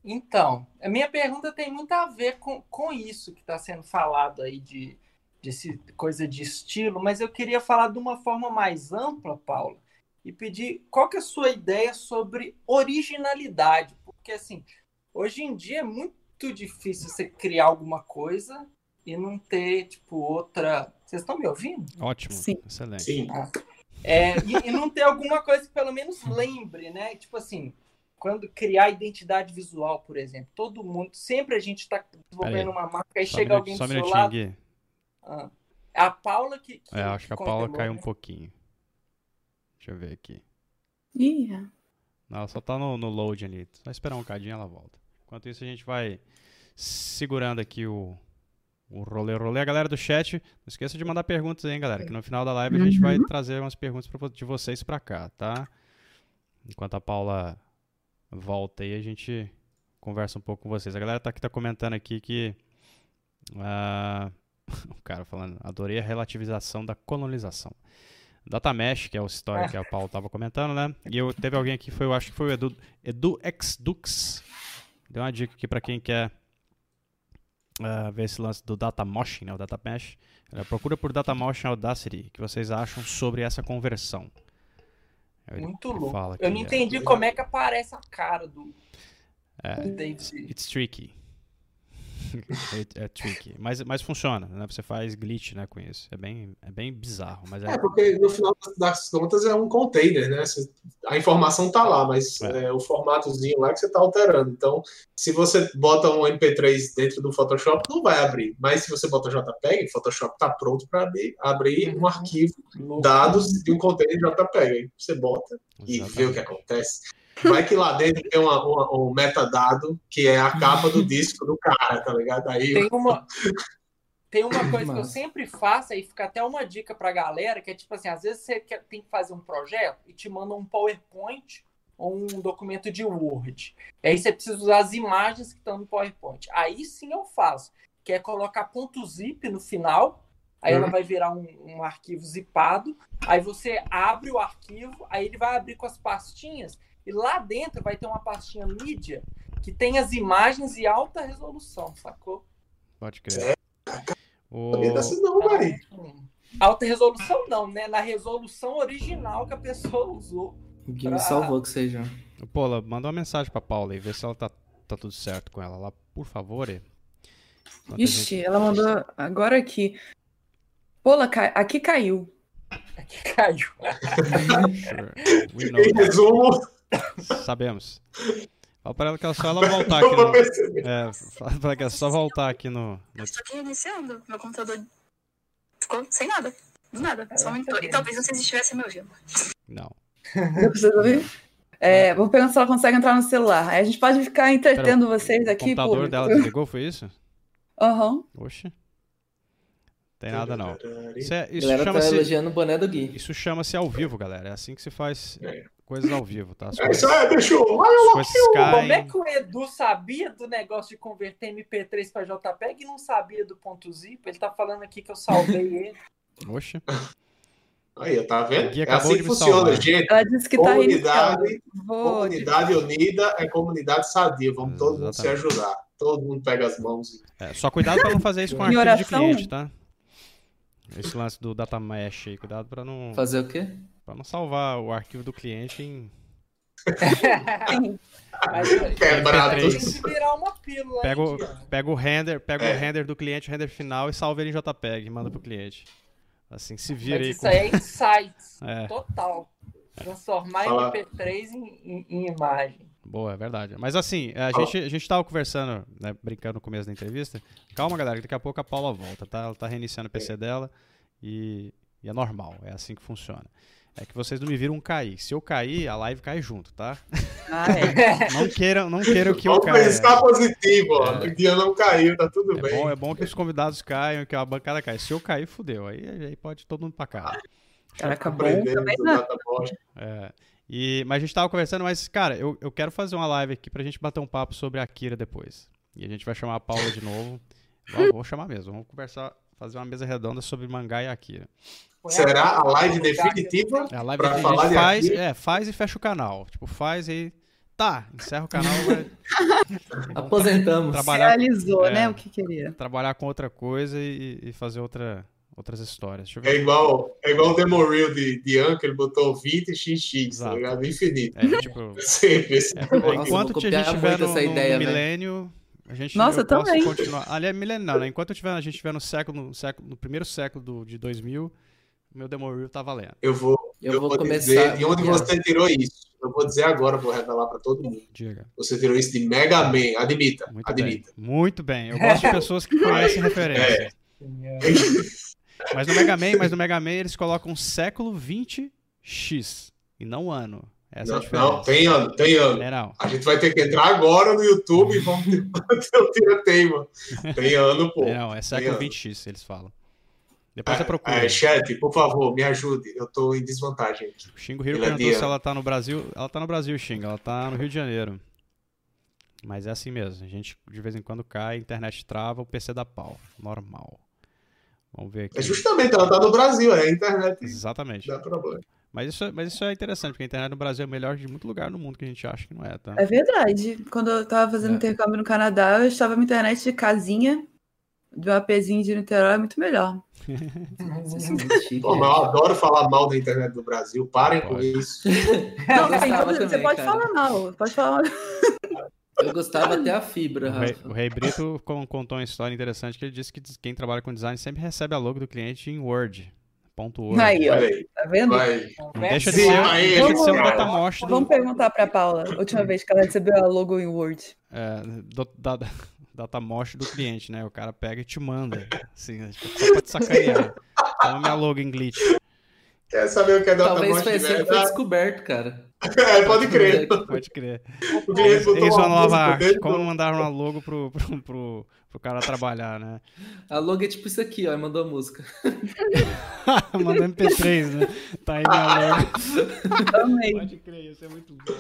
Então, a minha pergunta tem muito a ver com, com isso que está sendo falado aí de, de coisa de estilo, mas eu queria falar de uma forma mais ampla, Paula, e pedir qual que é a sua ideia sobre originalidade, porque assim, hoje em dia é muito difícil você criar alguma coisa e não ter, tipo, outra... Vocês estão me ouvindo? Ótimo, Sim. excelente. Sim. Ah. É, e, e não ter alguma coisa que pelo menos lembre, né? Tipo assim, quando criar identidade visual, por exemplo, todo mundo, sempre a gente está desenvolvendo uma marca e chega alguém do seu lado. Ah, é a Paula que. que é, acho que a Paula caiu um pouquinho. Deixa eu ver aqui. Ih. Não, ela só tá no, no load ali. Só esperar um bocadinho ela volta. Enquanto isso, a gente vai segurando aqui o, o rolê, rolê. A galera do chat, não esqueça de mandar perguntas aí, hein, galera. Que no final da live a gente vai uhum. trazer umas perguntas pra, de vocês pra cá, tá? Enquanto a Paula volta e a gente conversa um pouco com vocês. A galera tá aqui tá comentando aqui que ah, o cara falando, adorei a relativização da colonização. Datamesh, que é a história que o Paulo tava comentando, né? E eu, teve alguém aqui, foi, eu acho que foi o Edu, Edu Xdux. Deu uma dica aqui para quem quer ah, ver esse lance do Data Motion, né? O Data Mesh. Ele procura por Data Motion Audacity. Que vocês acham sobre essa conversão? Ele Muito louco. Eu não é- entendi como é que aparece a cara do, É, David. It's tricky. É, é tricky. Mas, mas funciona, né? Você faz glitch, né, com isso. É bem, é bem bizarro, mas é... É, porque no final das contas é um container, né? Você- A informação tá lá, mas É. é, o formatozinho lá que você tá alterando. Então, se você bota um MP3 dentro do Photoshop, não vai abrir. Mas se você bota JPEG, o Photoshop tá pronto para abrir, abrir um arquivo, dados de um container JPEG. Aí você bota e vê o que acontece. Vai que lá dentro tem uma, uma- um metadado que é a capa do disco do cara, tá ligado? Aí Tem uma, tem uma coisa que eu sempre faço, aí fica até uma dica pra galera, que é tipo assim, às vezes você quer, tem que fazer um projeto e te manda um PowerPoint ou um documento de Word. E aí você precisa usar as imagens que estão no PowerPoint. Aí sim eu faço, que é colocar ponto zip no final, aí ela Uhum. vai virar um, um arquivo zipado, aí você abre o arquivo, aí ele vai abrir com as pastinhas, e lá dentro vai ter uma pastinha mídia que tem as imagens e alta resolução, sacou? Pode crer. O... não, velho. Hum. Alta resolução não, né? Na resolução original que a pessoa usou. O Gui me salvou que seja. Pô, manda uma mensagem pra Paula e vê se ela tá, tá tudo certo com ela lá, por favor. Enquanto a gente- Ixi, ela mandou agora aqui. Pola, ca- aqui caiu. Que caiu. Em resumo, Sabemos. Fala pra ela que é só ela voltar aqui no... É, fala pra ela que é só voltar aqui no... no- Estou aqui reiniciando. Meu computador ficou sem nada. Do nada. Só monitor. E talvez vocês estivessem me ouvindo. Não. Pra vocês ouvir? É, vou perguntar se ela consegue entrar no celular. Aí a gente pode ficar entretendo vocês O aqui, computador público. dela desligou, foi isso? Aham. Oxe. Tem nada não. Isso, é, isso tá chama-se... elogiando o boné do Gui. Isso chama-se ao vivo, galera. É assim que se faz É. coisas ao vivo, tá? As É coisas, isso aí, bicho. Como é que o Edu sabia do negócio de converter MP3 para JPEG e não sabia do ponto zip? Ele tá falando aqui que eu salvei ele. Oxe. Aí, tá vendo? É assim que funciona, salvar. gente. Ela disse que tá. Comunidade, Vou... comunidade unida é comunidade sadia. Vamos todo mundo se ajudar. Todo mundo pega as mãos. É, só cuidado pra não fazer isso com arquivo de oração? cliente, tá? Esse lance do data mesh aí, cuidado pra não, Fazer o quê? Pra não salvar o arquivo do cliente em. Mas Quebrado. tem que virar uma pílula. Pega o, Diana? pega o render, pega É. o render do cliente, o render final e salva ele em JPEG e manda pro cliente. Assim, se vira Mas aí isso com. aí é insights. É. Total. Transformar Fala. MP3 em, em- em imagem. Boa, é verdade. Mas assim, a gente, a gente tava conversando, né, brincando no começo da entrevista. Calma, galera, que daqui a pouco a Paula volta, tá? Ela tá reiniciando o PC dela e, e é normal, é assim que funciona. É que vocês não me viram cair. Se eu cair, a live cai junto, tá? Ah, é. Não queiram, não queiram que eu Vamos caia. pensar positivo, ó. É. O dia não caiu, tá tudo É bem. bom, é bom que os convidados caiam, que a bancada caia. Se eu cair, fudeu. Aí, aí pode todo mundo pra casa. Caraca, bom também Bosch. É, e, mas a gente tava conversando, mas, cara, eu, eu quero fazer uma live aqui pra gente bater um papo sobre a Akira depois. E a gente vai chamar a Paula de novo. Vou, vou chamar mesmo. Vamos conversar, fazer uma mesa redonda sobre mangá e Akira. Será a live definitiva? É a live Pra que a falar de faz, Akira? é, faz e fecha o canal. Tipo, faz e. Tá, encerra o canal, vai Aposentamos. trabalhar, Realizou, É. né, o que queria. trabalhar com outra coisa e, e fazer outra, outras histórias. Deixa eu É igual, é igual o Demo Reel de, de que ele botou 20 XX, tá ligado? Infinito. É, tipo, Sempre esse É. Nossa, enquanto a gente muito no, essa no- ideia, velho. milênio, a gente Nossa, eu posso também. continuar. Ali é milênio não, né? Enquanto eu tiver, a gente estiver no século, no século, no primeiro século do, de 2000, o meu demo reel tá valendo. Eu vou, Eu eu vou vou começar. dizer de onde você tirou isso. Eu vou dizer agora, vou revelar pra todo mundo. Diga. Você tirou isso de Mega Man. Admita, Muito admita. bem. Muito bem. Eu gosto de pessoas que conhecem referência. Mas no Mega Man, mas no Mega Man eles colocam século 20x e não ano. Essa é a Não, diferença. não, tem ano, tem ano. É. A gente vai ter que entrar agora no YouTube e vamos ter o tira-teima. Tem ano, pô. É, não, é século ano. 20x, eles falam. Depois você procura. É, chat, por favor, me ajude. Eu tô em desvantagem aqui. O Xingo Hiro é perguntou se ela tá no Brasil. Ela tá no Brasil, Xingo. Ela tá no Rio de Janeiro. Mas é assim mesmo. A gente de vez em quando cai, a internet trava, o PC dá pau. Normal. Vamos ver aqui. É justamente, ela tá no Brasil, é a internet Exatamente. dá problema. Mas isso, é- mas isso é interessante, porque a internet no Brasil é melhor de muito lugar no mundo que a gente acha que não é, tá? É verdade. Quando eu tava fazendo É. intercâmbio no Canadá, eu estava na internet de casinha, de um APzinho de Niterói, muito melhor. Pô, mas eu adoro falar mal da internet do Brasil. Parem com isso. Não, Eu sim, gostava você também, pode cara. falar mal, pode falar mal. Eu gostava até a fibra, O Rei, o Rei Brito con- contou uma história interessante que ele disse que quem trabalha com design sempre recebe a logo do cliente em Word. Ponto Word. Aí, ó, aí. tá vendo? Deixa de ser, aí, deixa de ser um vamos- datamosh do, Vamos perguntar pra Paula, a última vez que ela recebeu a logo em Word. é, do, da, da- datamosh do cliente, né? O cara pega e te manda. Assim, né? Tipo, só pra te sacanear. Toma minha logo em glitch. Quer saber o que é Talvez datamosh foi de assim que foi descoberto, cara. É, pode crer. Pode crer. O cliente botou uma vão nova arte. Como mandar uma logo pro, pro, pro, pro cara trabalhar, né? A logo é tipo isso aqui, ó, e mandou a música. Mandou MP3, né? Tá aí minha logo. Amei. Pode crer, isso é muito bom.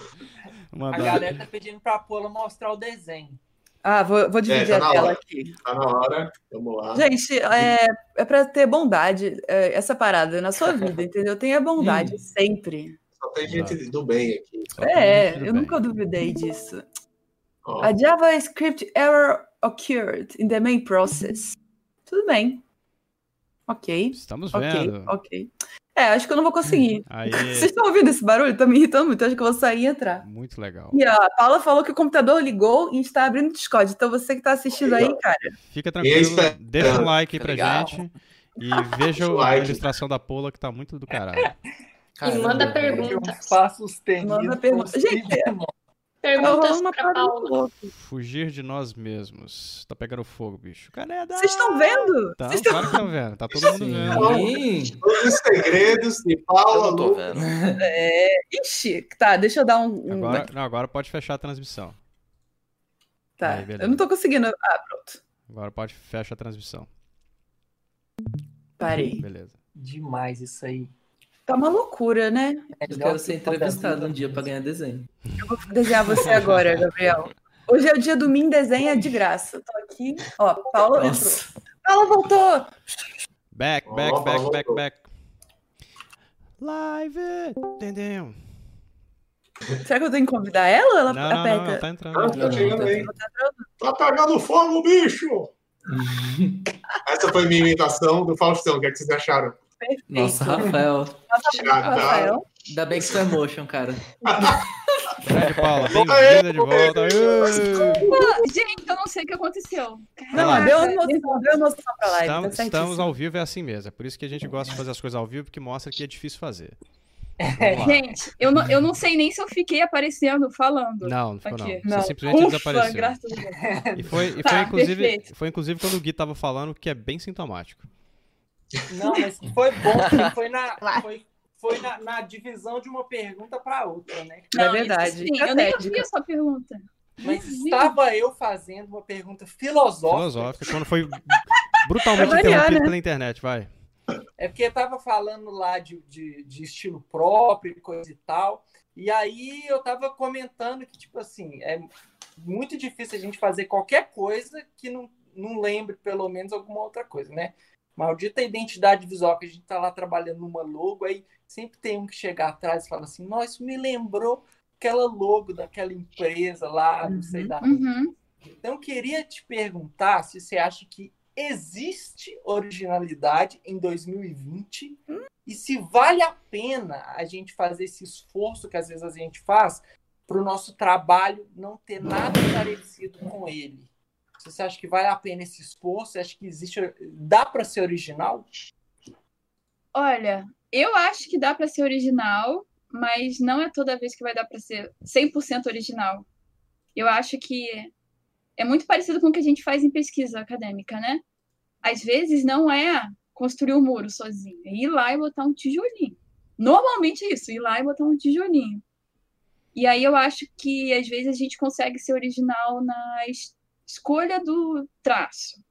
A Mandar. galera tá pedindo pra Paula mostrar o desenho. Ah, vou, vou dividir É, tá a tela hora. aqui. Tá na hora. Vamos lá. Gente, é, é pra ter bondade, é, essa parada na sua vida, entendeu? Tenha bondade sempre. Só tem gente do bem aqui. Só É, eu bem. nunca duvidei disso. Ó, A JavaScript error occurred in the main process. Tudo bem. Ok, Estamos ok, vendo. ok. É, acho que eu não vou conseguir. Aí, Vocês estão ouvindo esse barulho? Tá me irritando muito. Acho que eu vou sair e entrar. muito legal. E a Paula falou que o computador ligou e está abrindo o Discord. Então você que tá assistindo aí, cara. Fica tranquilo, deixa um like aí pra Legal. gente. E veja a ilustração da Pola que tá muito do caralho. E manda Caramba, perguntas. Eu faço os. Manda pergunta. Gente, Perguntas uma pra Paula. Fugir de nós mesmos. Tá pegando fogo, bicho. Caneda! Vocês estão vendo? Tá, Vocês estão- claro vendo. Tá todo mundo vendo. Todos os segredos de Eu Paula não tô vendo. É... Ixi, tá, deixa eu dar um. Agora, não, agora pode fechar a transmissão. Tá, Aí, beleza. eu não tô conseguindo. Ah, pronto. Agora pode fechar a transmissão. Parei. Beleza. Demais isso aí. Tá uma loucura, né? Eu quero ser entrevistado um dia pra ganhar desenho. Eu vou desenhar você agora, Gabriel. Hoje é o dia do Min Desenha de graça. Tô aqui. Ó, Paula entrou. Paula voltou! Back, back, back, back, back. Live! Entendeu? Será que eu tenho que convidar ela? Ela Não, não, não, aperta. ela tá entrando. Ah, tá chegando aí. Ela tá entrando? Tá pegando fogo, bicho! Essa foi minha imitação do Faustão. O que, é que vocês acharam? Perfeito. Nossa, Rafael. Nossa, tá. Rafael. Ainda bem que isso é motion, cara. Grande Paula, bem-vinda de volta. Aê! Pô, gente, eu não sei o que aconteceu. Não, deu emoção, deu emoção pra live. Estamos, tá estamos ao vivo, é assim mesmo. É por isso que a gente gosta de fazer as coisas ao vivo, porque mostra que é difícil fazer. Gente, eu não, eu não sei nem se eu fiquei aparecendo, falando. Não, não ficou não. Aqui. Você Não. simplesmente Ufa, desapareceu. graças a Deus. E foi, e Tá, foi, inclusive, perfeito. foi inclusive quando o Gui tava falando que é bem sintomático. Não, mas foi bom, foi na, foi, foi na, na divisão de uma pergunta para outra, né? É Não, verdade. isso sim, eu nem ouvi a sua pergunta. Mas estava eu fazendo uma pergunta filosófica. Filosófica, quando foi brutalmente interrompido né? pela internet, vai. É porque tava falando lá de, de, de estilo próprio e coisa e tal. E aí eu tava comentando que, tipo assim, é muito difícil a gente fazer qualquer coisa que não, não lembre pelo menos alguma outra coisa, né? Maldita identidade visual que a gente tá lá trabalhando numa logo, aí sempre tem um que chega atrás e fala assim, nossa, me lembrou aquela logo daquela empresa lá, não sei Uhum. da Uhum. então, eu queria te perguntar se você acha que existe originalidade em 2020 e se vale a pena a gente fazer esse esforço que às vezes a gente faz para o nosso trabalho não ter nada parecido com ele. Se Você acha que vale a pena esse esforço? Você acha que existe. Dá para ser original? Olha, eu acho que dá para ser original, mas não é toda vez que vai dar para ser 100% original. Eu acho que é muito parecido com o que a gente faz em pesquisa acadêmica, né? Às vezes não é construir um muro sozinho, é ir lá e botar um tijolinho. Normalmente é isso, ir lá e botar um tijolinho. E aí eu acho que às vezes a gente consegue ser original na es- escolha do traço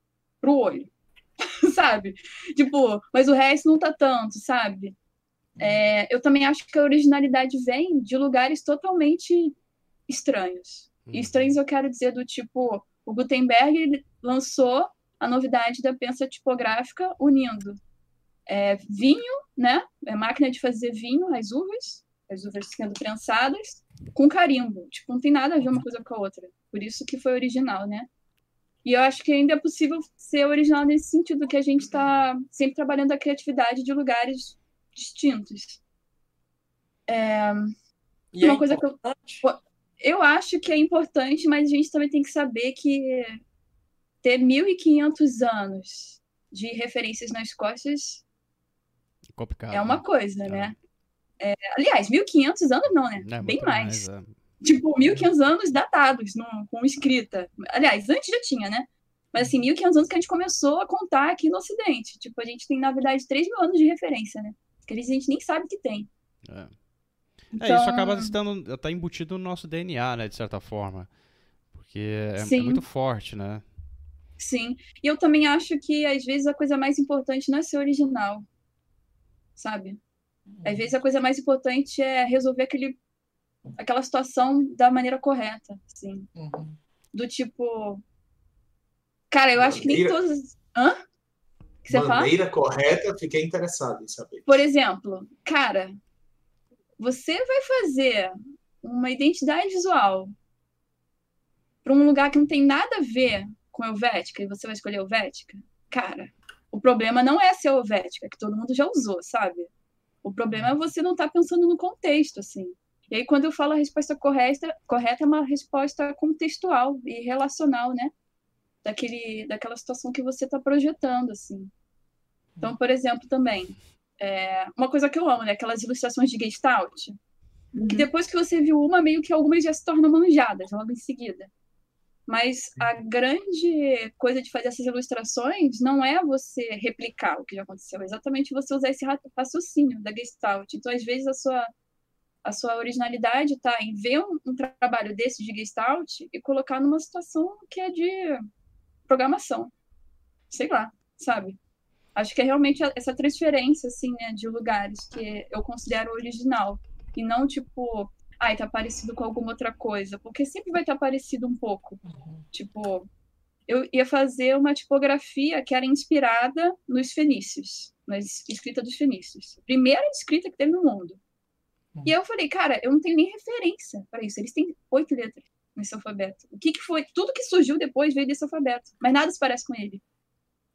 pro olho. sabe? Tipo, mas o resto não tá tanto, sabe? É, eu também acho que a originalidade vem de lugares totalmente estranhos. E Uhum. estranhos eu quero dizer do tipo, o Gutenberg lançou a novidade da pensa tipográfica unindo é, vinho, né? É máquina de fazer vinho, as uvas, as uvas sendo prensadas, com carimbo. Tipo, não tem nada a ver uma coisa com a outra. Por isso que foi original, né? E eu acho que ainda é possível ser original nesse sentido, que a gente está sempre trabalhando a criatividade de lugares distintos. E Uma é coisa que eu- importante. Eu acho que é importante, mas a gente também tem que saber que ter 1.500 anos de referências nas costas Complicado. é uma né? coisa, É. né? É, aliás, 1.500 anos não, né? É, Bem muito mais. é. Tipo, 1.500 anos datados no- com escrita. Aliás, antes já tinha, né? Mas assim, 1.500 anos que a gente começou a contar aqui no Ocidente. Tipo, a gente tem, na verdade, 3 mil anos de referência, né? Que a gente nem sabe que tem. É. Então, É, isso acaba estando, tá embutido no nosso DNA, né, de certa forma. Porque é, é muito forte, né? Sim. E eu também acho que, às vezes, a coisa mais importante não é ser original, sabe? Às vezes, a coisa mais importante é resolver aquele, aquela situação da maneira correta, assim. Uhum. Do tipo... Cara, eu acho que nem todas... Hã? Que você fala? Maneira correta, fiquei interessado em saber. Por exemplo, cara, você vai fazer uma identidade visual para um lugar que não tem nada a ver com a Helvética e você vai escolher a Helvética? Cara, o problema não é ser a Helvética, que todo mundo já usou, sabe? O problema é você não estar pensando no contexto, assim. E aí, quando eu falo a resposta correta, correta é uma resposta contextual e relacional, né? Daquele, daquela situação que você está projetando, assim. Então, por exemplo, também, é, uma coisa que eu amo, né? Aquelas ilustrações de Gestalt, que depois que você viu uma, meio que algumas já se tornam manjadas logo em seguida. Mas a grande coisa de fazer essas ilustrações não é você replicar o que já aconteceu, é exatamente você usar esse ra- raciocínio da Gestalt. Então, às vezes, a sua, a sua originalidade está em ver um, um trabalho desse de Gestalt e colocar numa situação que é de programação. Sei lá, sabe? Acho que é realmente essa transferência, assim, né, de lugares que eu considero original. E não, tipo, ai, tá parecido com alguma outra coisa. Porque sempre vai estar parecido um pouco. Tipo, eu ia fazer uma tipografia que era inspirada nos fenícios, na es- escrita dos fenícios. Primeira escrita que teve no mundo. E aí eu falei, cara, eu não tenho nem referência para isso. Eles têm oito letras nesse alfabeto. O que, que foi? Tudo que surgiu depois veio desse alfabeto, mas nada se parece com ele.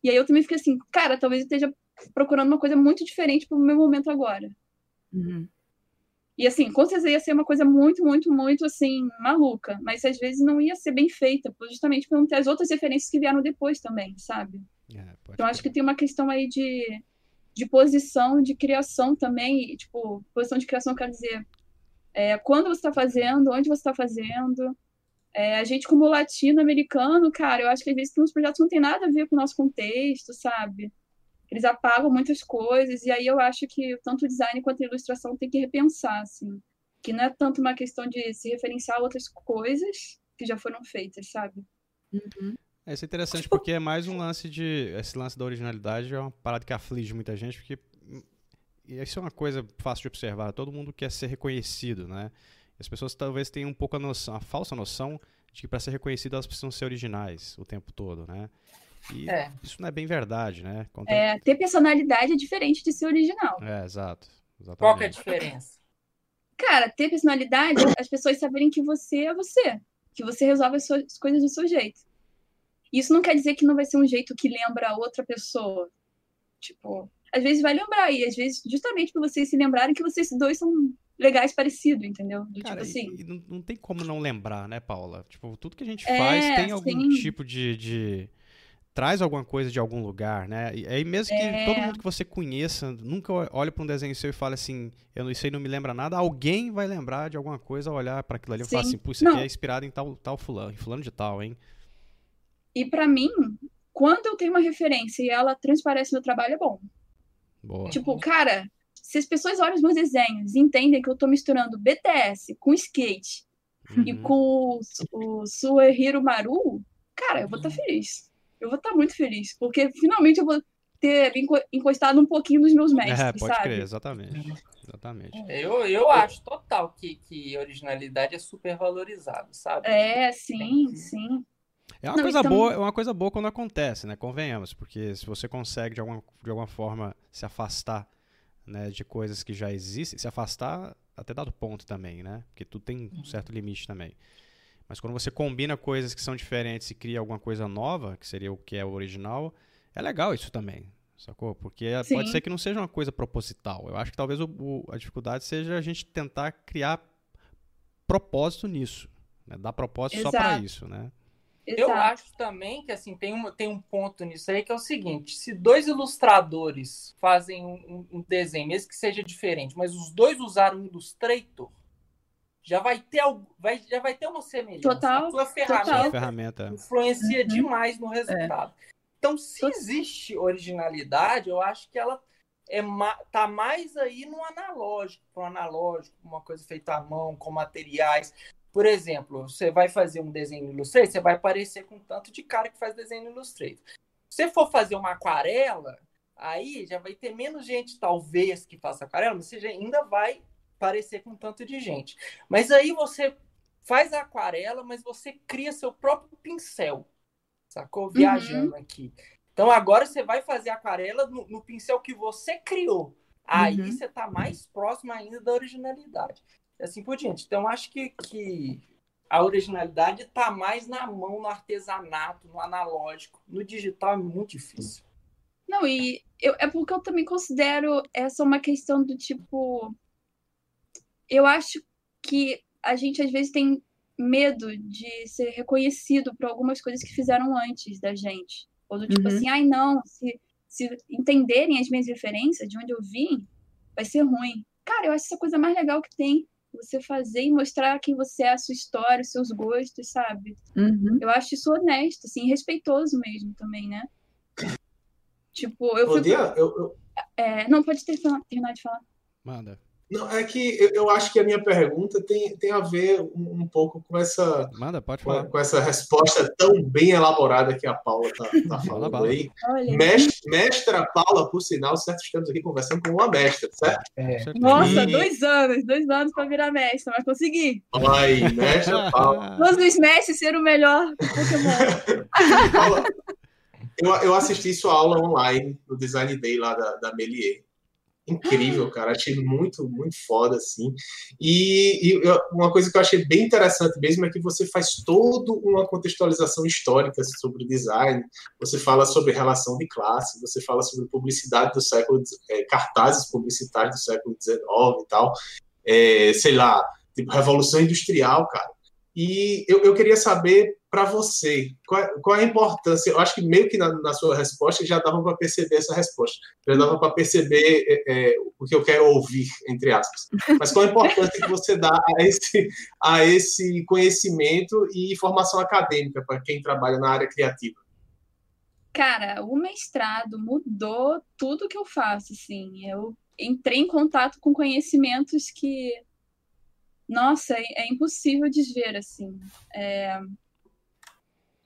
E aí eu também fiquei assim, cara, talvez eu esteja procurando uma coisa muito diferente pro meu momento agora. Uhum. E assim, com certeza ia ser uma coisa muito, muito, muito assim, maluca. Mas às vezes não ia ser bem feita, justamente por não ter as outras referências que vieram depois também, sabe? É, Então acho que tem uma questão aí de, de posição, de criação também. e, Tipo, posição de criação quer dizer é, quando você está fazendo, onde você está fazendo. É, a gente, como latino-americano, cara, eu acho que às vezes tem uns projetos que não tem nada a ver com o nosso contexto, sabe? Eles apagam muitas coisas, e aí eu acho que tanto o design quanto a ilustração tem que repensar, assim. Que não é tanto uma questão de se referenciar a outras coisas que já foram feitas, sabe? É, Isso é interessante porque é mais um lance de. Esse lance da originalidade é uma parada que aflige muita gente, porque. hum, E isso é uma coisa fácil de observar. Todo mundo quer ser reconhecido, né? As pessoas talvez tenham um pouco a, noção, a falsa noção de que para ser reconhecido elas precisam ser originais o tempo todo, né? E É. isso não é bem verdade, né? Quando- É, ter personalidade é diferente de ser original. É, exato. Exatamente. Qual que é a diferença? Cara, ter personalidade é as pessoas saberem que você é você, que você resolve as suas coisas do seu jeito. Isso não quer dizer que não vai ser um jeito que lembra a outra pessoa. Tipo, às vezes vai lembrar, e às vezes, justamente por vocês se lembrarem que vocês dois são legais parecidos, entendeu? Do Cara, tipo assim. e, e não, não tem como não lembrar, né, Paula? Tipo, tudo que a gente É, faz tem algum sim. tipo de, de- Traz alguma coisa de algum lugar, né? E aí mesmo que É. todo mundo que você conheça nunca olhe para um desenho seu e fale assim, eu não, isso aí não me lembra nada, alguém vai lembrar de alguma coisa, olhar para aquilo ali e falar Sim. assim, pô, isso aqui é inspirado em tal, tal fulano, em fulano de tal, hein? E pra mim, quando eu tenho uma referência e ela transparece meu trabalho, é bom. Boa. Tipo, cara, se as pessoas olham os meus desenhos e entendem que eu tô misturando BTS com skate e Uhum. com o, o Suehiro Maru, cara, eu vou estar feliz. Eu vou estar muito feliz, porque finalmente eu vou ter enco- encostado um pouquinho nos meus mestres, É, pode sabe? crer, exatamente. Exatamente. Eu, eu acho total que, que originalidade é super valorizado, sabe? É, sim, sim. É uma Não, coisa então- boa, é uma coisa boa quando acontece, né? Convenhamos, porque se você consegue de alguma, de alguma forma se afastar, né, de coisas que já existem, se afastar até dado ponto também, né? Porque tudo tem um certo limite também. Mas quando você combina coisas que são diferentes e cria alguma coisa nova, que seria o que é o original, é legal isso também, sacou? Porque é- pode Sim. ser que não seja uma coisa proposital. Eu acho que talvez o- o- a dificuldade seja a gente tentar criar propósito nisso, né? Dar propósito só para Exato. isso, né? Eu Exato. acho também que assim tem um, tem um ponto nisso aí que é o seguinte: se dois ilustradores fazem um, um- um desenho, mesmo que seja diferente, mas os dois usaram um Illustrator, já vai ter vai, já vai ter uma semelhança. Total, A sua A ferramenta ferramenta. influencia Uhum. demais no resultado. Então, se Tot- existe originalidade, eu acho que ela é ma tá mais aí no analógico, pro analógico, uma coisa feita à mão, com materiais. Por exemplo, você vai fazer um desenho no Illustrator, você vai parecer com tanto de cara que faz desenho no Illustrator. Se você for fazer uma aquarela, aí já vai ter menos gente, talvez, que faça aquarela, mas você já ainda vai parecer com tanto de gente. Mas aí você faz a aquarela, mas você cria seu próprio pincel, sacou? Viajando aqui. Então agora você vai fazer aquarela no, no pincel que você criou. Aí Uhum. você está mais próximo ainda da originalidade. E assim por diante. Então acho que, que a originalidade está mais na mão, no artesanato, no analógico. No digital é muito difícil. Não, e eu, é porque eu também considero essa uma questão do tipo. Eu acho que a gente às vezes tem medo de ser reconhecido por algumas coisas que fizeram antes da gente. Ou do tipo Uhum. assim, ai não, se, se entenderem as minhas referências, de onde eu vim, vai ser ruim. Cara, eu acho essa a coisa mais legal que tem. Você fazer e mostrar quem você é, a sua história, os seus gostos, sabe? Uhum. Eu acho isso honesto, assim, respeitoso mesmo também, né? Tipo, eu. Podia, eu, eu- É, não, pode ter, terminar de falar. Manda. Não, é que eu, eu acho que a minha pergunta tem, tem a ver um, um pouco com essa, Manda, pode com, falar. com essa resposta tão bem elaborada que a Paula está tá falando bala. aí. Mestre, mestra Paula, por sinal, certo? Estamos aqui conversando com uma mestra, certo? Com certeza. Nossa, E- dois anos, dois anos pra virar mestre, mas consegui. Aí, mestra Paula. Todos os mestres ser o melhor Pokémon. Paula, eu, eu assisti sua aula online no Design Day lá da, da Melier. Incrível, cara. Achei muito, muito foda, assim. E, e uma coisa que eu achei bem interessante mesmo é que você faz toda uma contextualização histórica sobre design. Você fala sobre relação de classe, você fala sobre publicidade do século, eh, cartazes publicitários do século XIX e tal. Eh, sei lá, tipo, Revolução Industrial, cara. E eu, eu queria saber para você qual, é- qual é a importância. Eu acho que meio que na, na sua resposta já dava para perceber essa resposta, já dava para perceber é, é, o que eu quero ouvir, entre aspas. Mas qual a importância que você dá a esse, a esse conhecimento e formação acadêmica para quem trabalha na área criativa? Cara, o mestrado mudou tudo que eu faço, assim. Eu entrei em contato com conhecimentos que, nossa, é, é impossível desver, assim. É,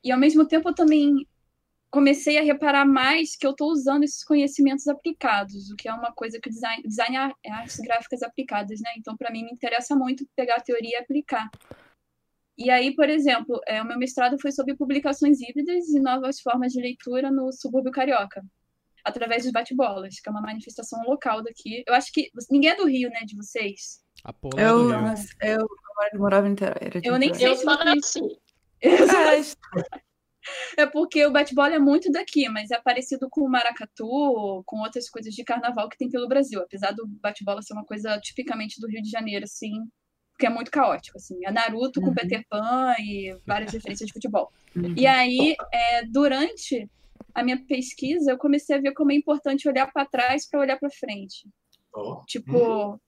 E ao mesmo tempo eu também comecei a reparar mais que eu estou usando esses conhecimentos aplicados, o que é uma coisa que o design, design é artes gráficas aplicadas, né? Então, para mim, me interessa muito pegar a teoria e aplicar. E aí, por exemplo, é, o meu mestrado foi sobre publicações híbridas e novas formas de leitura no subúrbio carioca, através dos bate-bolas, que é uma manifestação local daqui. Eu acho que ninguém é do Rio, né, de vocês. A Paula é Eu, do Rio. eu, eu morava em Niterói. Eu nem sei Eu se nasci. É, É porque o bate-bola é muito daqui, mas é parecido com o maracatu, com outras coisas de carnaval que tem pelo Brasil, apesar do bate-bola ser uma coisa tipicamente do Rio de Janeiro, assim, que é muito caótico, assim. É Naruto com Uhum. Peter Pan e várias referências de futebol. Uhum. E aí, é, durante a minha pesquisa, eu comecei a ver como é importante olhar para trás para olhar para frente. Ó, Tipo,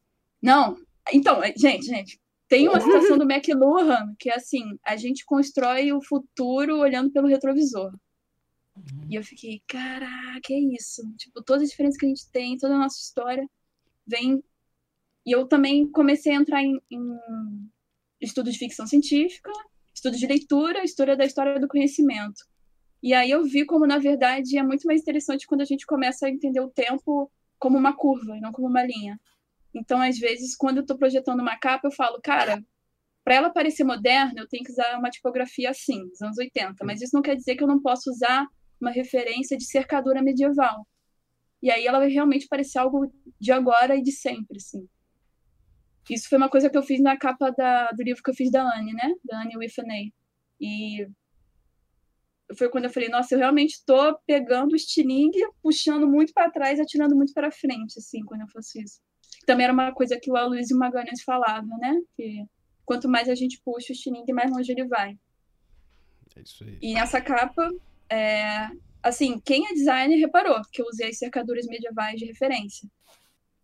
não. Então, é, gente, gente, tem uma citação do McLuhan que é assim: a gente constrói o futuro olhando pelo retrovisor. E eu fiquei, caraca, é isso. Tipo, todas as diferenças que a gente tem, toda a nossa história vem. E eu também comecei a entrar em, em estudos de ficção científica, estudos de leitura, história da história do conhecimento. E aí eu vi como, na verdade, é muito mais interessante quando a gente começa a entender o tempo como uma curva e não como uma linha. Então, às vezes, quando eu estou projetando uma capa, eu falo, cara, para ela parecer moderna, eu tenho que usar uma tipografia assim, dos anos 80. Mas isso não quer dizer que eu não possa usar uma referência de cercadura medieval. E aí ela vai realmente parecer algo de agora e de sempre, assim. Isso foi uma coisa que eu fiz na capa da, do livro que eu fiz da Anne, né? Da Anne Whitney. E foi quando eu falei, nossa, eu realmente estou pegando o estilingue, puxando muito para trás, atirando muito para frente, assim, quando eu faço isso. Também era uma coisa que o Aloysio Magalhães falava, né? Que quanto mais a gente puxa o estilingue, mais longe ele vai. É isso aí. E nessa capa, é, assim, quem é designer reparou que eu usei as cercaduras medievais de referência.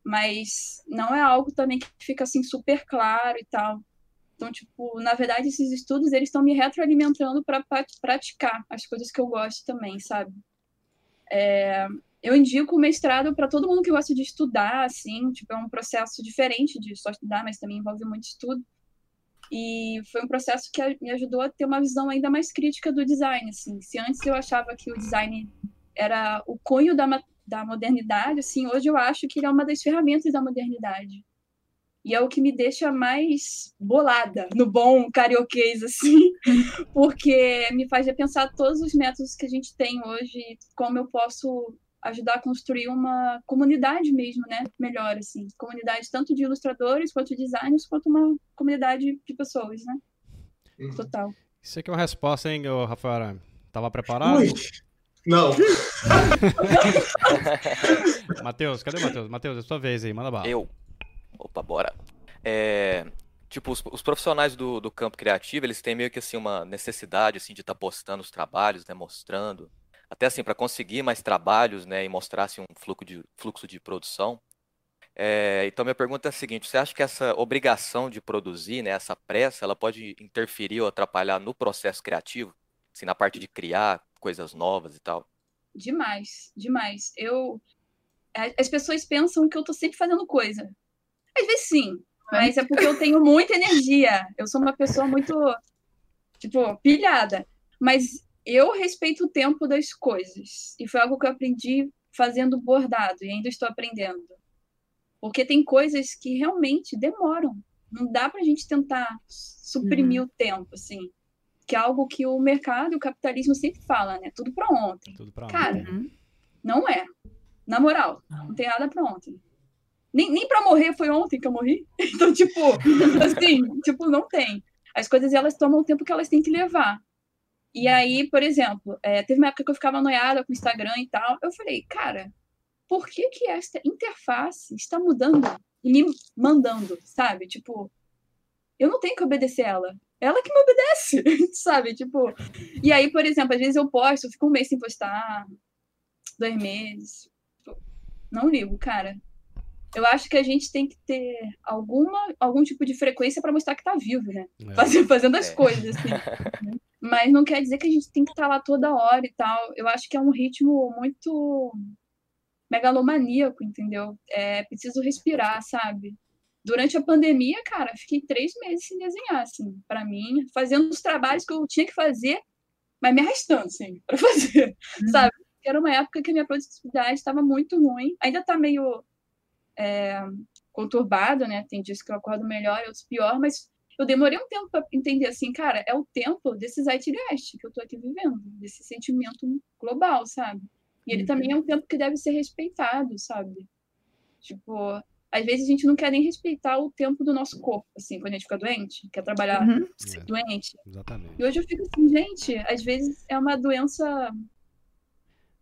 Mas não é algo também que fica assim super claro e tal. Então, tipo, na verdade, esses estudos eles estão me retroalimentando para praticar as coisas que eu gosto também, sabe? É, eu indico o mestrado para todo mundo que gosta de estudar, assim, tipo, é um processo diferente de só estudar, mas também envolve muito estudo. E foi um processo que me ajudou a ter uma visão ainda mais crítica do design, assim. Se antes eu achava que o design era o cunho da, da modernidade, assim, hoje eu acho que ele é uma das ferramentas da modernidade. E é o que me deixa mais bolada, no bom carioquês, assim, porque me faz repensar todos os métodos que a gente tem hoje, como eu posso ajudar a construir uma comunidade mesmo, né? Melhor, assim. Comunidade tanto de ilustradores, quanto de designers, quanto uma comunidade de pessoas, né? Uhum. Total. Isso aqui é uma resposta, hein, Rafael? Tava preparado? Ui. Não. Matheus, cadê o Matheus? Matheus, é sua vez aí, manda bala. Eu. Opa, bora. É, tipo, os, os profissionais do, do campo criativo, eles têm meio que assim uma necessidade assim de estar postando os trabalhos, né, mostrando, até assim para conseguir mais trabalhos, né, e mostrar assim, um fluxo de fluxo de produção. É, então minha pergunta é a seguinte: você acha que essa obrigação de produzir, né, essa pressa, ela pode interferir ou atrapalhar no processo criativo, assim, na parte de criar coisas novas e tal? Demais, demais. Eu as pessoas pensam que eu tô sempre fazendo coisa. Às vezes sim, mas é porque eu tenho muita energia. Eu sou uma pessoa muito, tipo, pilhada. Mas eu respeito o tempo das coisas. E foi algo que eu aprendi fazendo bordado e ainda estou aprendendo. Porque tem coisas que realmente demoram. Não dá pra gente tentar suprimir Uhum. o tempo, assim. Que é algo que o mercado e o capitalismo sempre fala, né? Tudo pra ontem. Tudo pra Cara, ontem. Uhum. não é. Na moral, não tem nada pra ontem. Nem, nem pra morrer foi ontem que eu morri. Então, tipo, assim, tipo, não tem. As coisas, elas tomam o tempo que elas têm que levar. E aí, por exemplo, é, teve uma época que eu ficava noiada com o Instagram e tal. Eu falei, cara, por que que esta interface está mudando e me mandando, sabe? Tipo, eu não tenho que obedecer ela. Ela que me obedece, sabe? Tipo, e aí, por exemplo, às vezes eu posto, eu fico um mês sem postar, dois meses. Tipo, não ligo, cara. Eu acho que a gente tem que ter alguma, algum tipo de frequência para mostrar que tá vivo, né? É. Fazer- fazendo as É. coisas, assim. Mas não quer dizer que a gente tem que estar lá toda hora e tal. Eu acho que é um ritmo muito megalomaníaco, entendeu? É preciso respirar, sabe? Durante a pandemia, cara, fiquei três meses sem desenhar, assim, para mim, fazendo os trabalhos que eu tinha que fazer, mas me arrastando, assim, para fazer, sabe? Porque Era uma época que a minha produtividade estava muito ruim, ainda tá meio é, conturbado, né? Tem dias que eu acordo melhor, outros pior, mas eu demorei um tempo para entender assim, cara, é o tempo desse zeitgeist que eu tô aqui vivendo, desse sentimento global, sabe? E ele também é um tempo que deve ser respeitado, sabe? Tipo, às vezes a gente não quer nem respeitar o tempo do nosso corpo, assim, quando a gente fica doente, quer trabalhar Uhum. É, doente. exatamente. E hoje eu fico assim, gente, às vezes é uma doença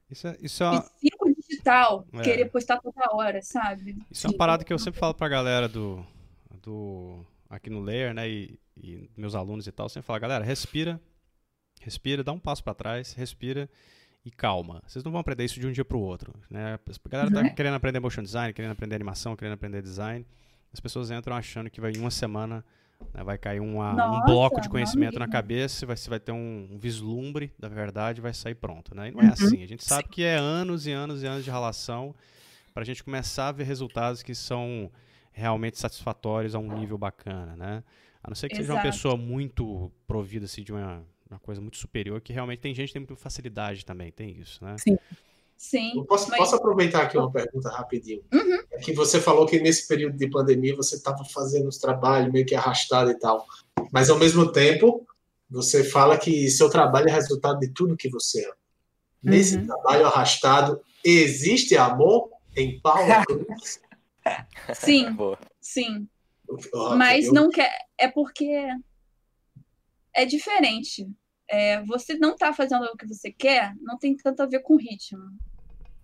Isso é, isso é uma, psicodigital, É. querer postar toda hora, sabe? Isso é uma parada que eu sempre falo pra galera do, do aqui no Layer, né, e, e meus alunos e tal, sempre falo, galera, respira, respira, dá um passo pra trás, respira e calma. Vocês não vão aprender isso de um dia pro outro, né? A galera tá Uhum. querendo aprender motion design, querendo aprender animação, querendo aprender design. As pessoas entram achando que vai em uma semana né, vai cair uma- um Nossa, bloco de não conhecimento na cabeça, vai, você vai ter um, um vislumbre da verdade vai sair pronto, né? E não Uhum. é assim. A gente sabe que é anos e anos e anos de relação para a gente começar a ver resultados que são realmente satisfatórios a um nível bacana, né? A não ser que seja uma Exato. pessoa muito provida assim, de, uma, uma coisa muito superior, que realmente tem gente que tem muita facilidade também, tem isso, né? Sim. Sim. Eu posso, mas- posso aproveitar aqui uma pergunta rapidinho? Uhum. É que você falou que nesse período de pandemia você estava fazendo os trabalhos meio que arrastado e tal. Mas ao mesmo tempo, você fala que seu trabalho é resultado de tudo que você ama. Nesse Uhum. trabalho arrastado, existe amor em Paula Cruz? Sim, sim. Mas eu- não quer. É porque é diferente. É, você não tá fazendo o que você quer, não tem tanto a ver com ritmo.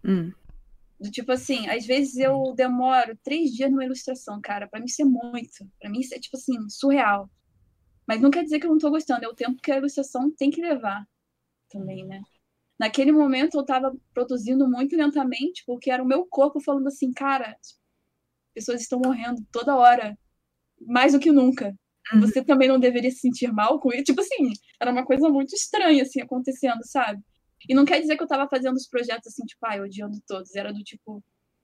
Hum. Do tipo assim, às vezes eu demoro três dias numa ilustração, cara. Pra mim isso é muito. Pra mim isso é, tipo assim, surreal. Mas não quer dizer que eu não tô gostando, é o tempo que a ilustração tem que levar também, né? Naquele momento eu tava produzindo muito lentamente, porque era o meu corpo falando assim, cara, pessoas estão morrendo toda hora, mais do que nunca. Uhum. Você também não deveria se sentir mal com isso. Tipo assim, era uma coisa muito estranha, assim, acontecendo, sabe? E não quer dizer que eu tava fazendo os projetos assim, tipo, ai, odiando todos. Era do tipo,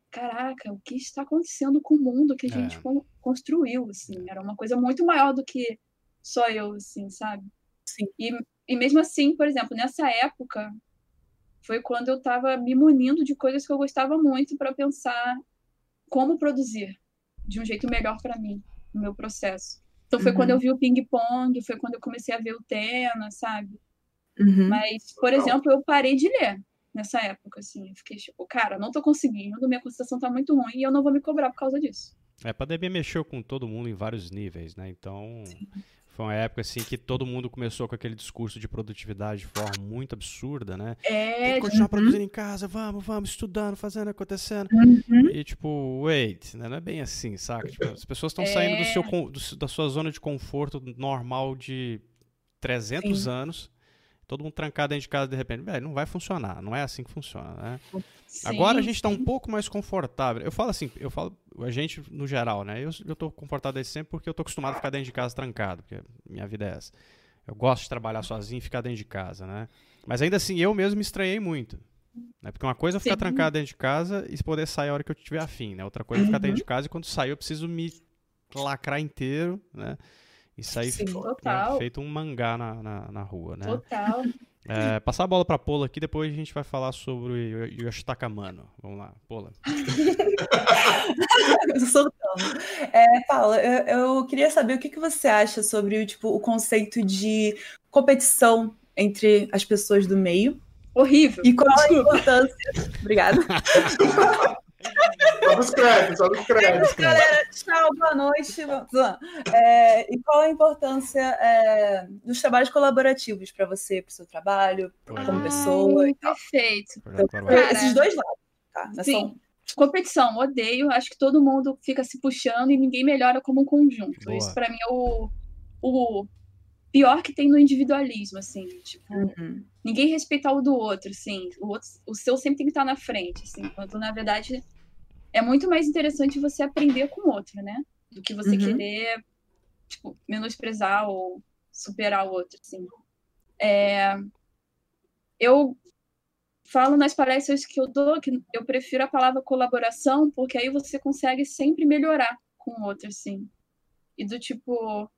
caraca, o que está acontecendo com o mundo que a É. gente con- construiu, assim. Era uma coisa muito maior do que só eu, assim, sabe? Sim. E, e mesmo assim, por exemplo, nessa época, foi quando eu tava me munindo de coisas que eu gostava muito para pensar como produzir de um jeito melhor para mim, no meu processo. Então foi Uhum. quando eu vi o ping-pong, foi quando eu comecei a ver o Tena, sabe? Uhum. Mas, por exemplo, eu parei de ler nessa época, assim. Eu fiquei tipo, cara, não tô conseguindo, minha concentração tá muito ruim e eu não vou me cobrar por causa disso. É, a pandemia mexeu com todo mundo em vários níveis, né? Então, foi uma época assim que todo mundo começou com aquele discurso de produtividade de forma muito absurda, né? Tem É, que continuar Uhum. produzindo em casa, vamos, vamos, estudando, fazendo, acontecendo. Uhum. E tipo, wait, né? não é bem assim, saca? Tipo, as pessoas estão saindo do É. seu, do- da sua zona de conforto normal de 300 Sim. anos. Todo mundo trancado dentro de casa de repente, velho, não vai funcionar, não é assim que funciona, né? sim, Agora a gente tá um pouco mais confortável. Eu falo assim, eu falo a gente no geral, né? Eu, eu tô confortável desde sempre porque eu tô acostumado a ficar dentro de casa trancado, porque minha vida é essa. Eu gosto de trabalhar sozinho e ficar dentro de casa, né? Mas ainda assim, eu mesmo me estranhei muito. Né? Porque uma coisa é ficar Sim. trancado dentro de casa e poder sair a hora que eu tiver afim, né? Outra coisa é ficar Uhum. dentro de casa e quando sair eu preciso me lacrar inteiro, né? E sair Sim, né, feito um mangá na, na, na rua, né? Total. É, passar a bola pra Pola aqui, depois a gente vai falar sobre o Yoshitaka Mano. Vamos lá, Pola. Soltando. É, Paula, eu, eu queria saber o que, que você acha sobre tipo, o conceito de competição entre as pessoas do meio Horrível. e qual a importância. Obrigada. Sobe os créditos, sobe os créditos. Galera, tchau, boa noite. É, e qual a importância é, dos trabalhos colaborativos para você, para o seu trabalho, como pessoa Ai, e tal? Perfeito. Cara, Esses dois lados, tá? É só Sim. um. Competição, odeio. Acho que todo mundo fica se puxando e ninguém melhora como um conjunto. Boa. Isso pra mim é o, o pior que tem no individualismo, assim. Tipo, Uhum. ninguém respeitar o do outro, assim. O, outro, o seu sempre tem que estar na frente, assim. Enquanto, na verdade, é muito mais interessante você aprender com o outro, né? Do que você Uhum. querer, tipo, menosprezar ou superar o outro, assim. É, eu falo nas palestras que eu dou que eu prefiro a palavra colaboração, porque aí você consegue sempre melhorar com o outro, assim. E do tipo,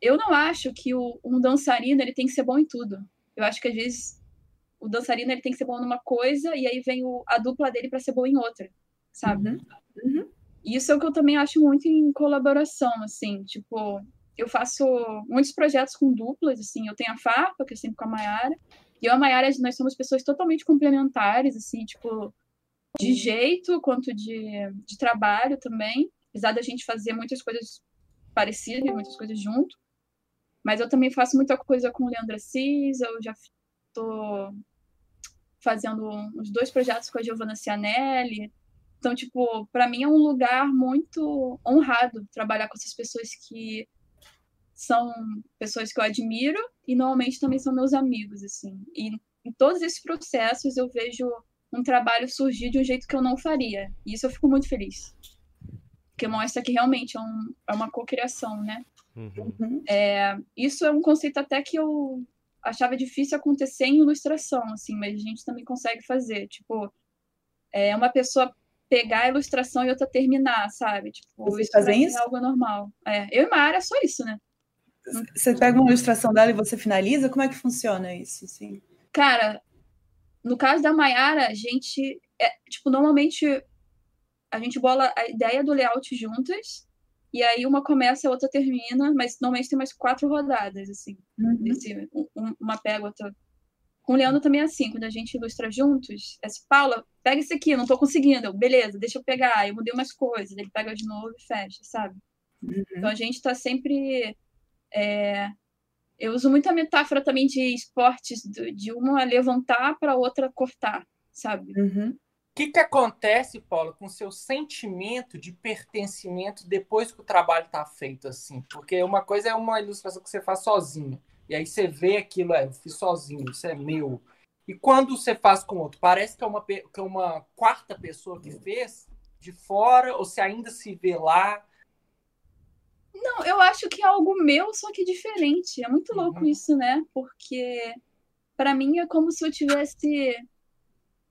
eu não acho que o, um dançarino ele tem que ser bom em tudo. Eu acho que às vezes o dançarino ele tem que ser bom numa coisa e aí vem o, a dupla dele para ser bom em outra, sabe? Uhum. Uhum. Isso é o que eu também acho muito em colaboração, assim, tipo, eu faço muitos projetos com duplas, assim, eu tenho a Farpa, que é sempre com a Mayara, e eu e a Mayara, nós somos pessoas totalmente complementares, assim, tipo, de jeito quanto de, de trabalho também, apesar da gente fazer muitas coisas parecidas, muitas coisas junto, mas eu também faço muita coisa com o Leandro Assis, eu já tô fazendo uns dois projetos com a Giovanna Cianelli, então, tipo, para mim é um lugar muito honrado trabalhar com essas pessoas que são pessoas que eu admiro e normalmente também são meus amigos, assim. E em todos esses processos eu vejo um trabalho surgir de um jeito que eu não faria. E isso eu fico muito feliz. Porque mostra que realmente é, um, é uma cocriação, né? Uhum. Uhum. É, isso é um conceito até que eu achava difícil acontecer em ilustração, assim, mas a gente também consegue fazer. Tipo, é uma pessoa pegar a ilustração e outra terminar, sabe? Tipo, Vocês fazem mim isso? é algo normal. É, eu e Mara é só isso, né? Você pega uma ilustração dela e você finaliza? Como é que funciona isso? Assim? Cara, no caso da Mayara, a gente. É, tipo, normalmente a gente bola a ideia do layout juntas, e aí uma começa, a outra termina, mas normalmente tem mais quatro rodadas, assim. Uhum. Esse, um- uma pega, outra. Com o Leandro também é assim, quando a gente ilustra juntos, é assim, Paula, pega esse aqui, não tô conseguindo. Eu, beleza, deixa eu pegar. Eu mudei umas coisas, ele pega de novo e fecha, sabe? Então a gente tá sempre. é, Eu uso muita metáfora também de esportes, de uma levantar para outra cortar, sabe? Uhum. O que, que acontece, Paulo, com o seu sentimento de pertencimento depois que o trabalho está feito assim? Porque uma coisa é uma ilustração que você faz sozinho. E aí você vê aquilo, é, eu fiz sozinho, isso é meu. E quando você faz com outro, parece que é uma, que é uma quarta pessoa que fez de fora, ou você ainda se vê lá. Não, eu acho que é algo meu, só que diferente. É muito louco Uhum. isso, né? Porque para mim é como se eu tivesse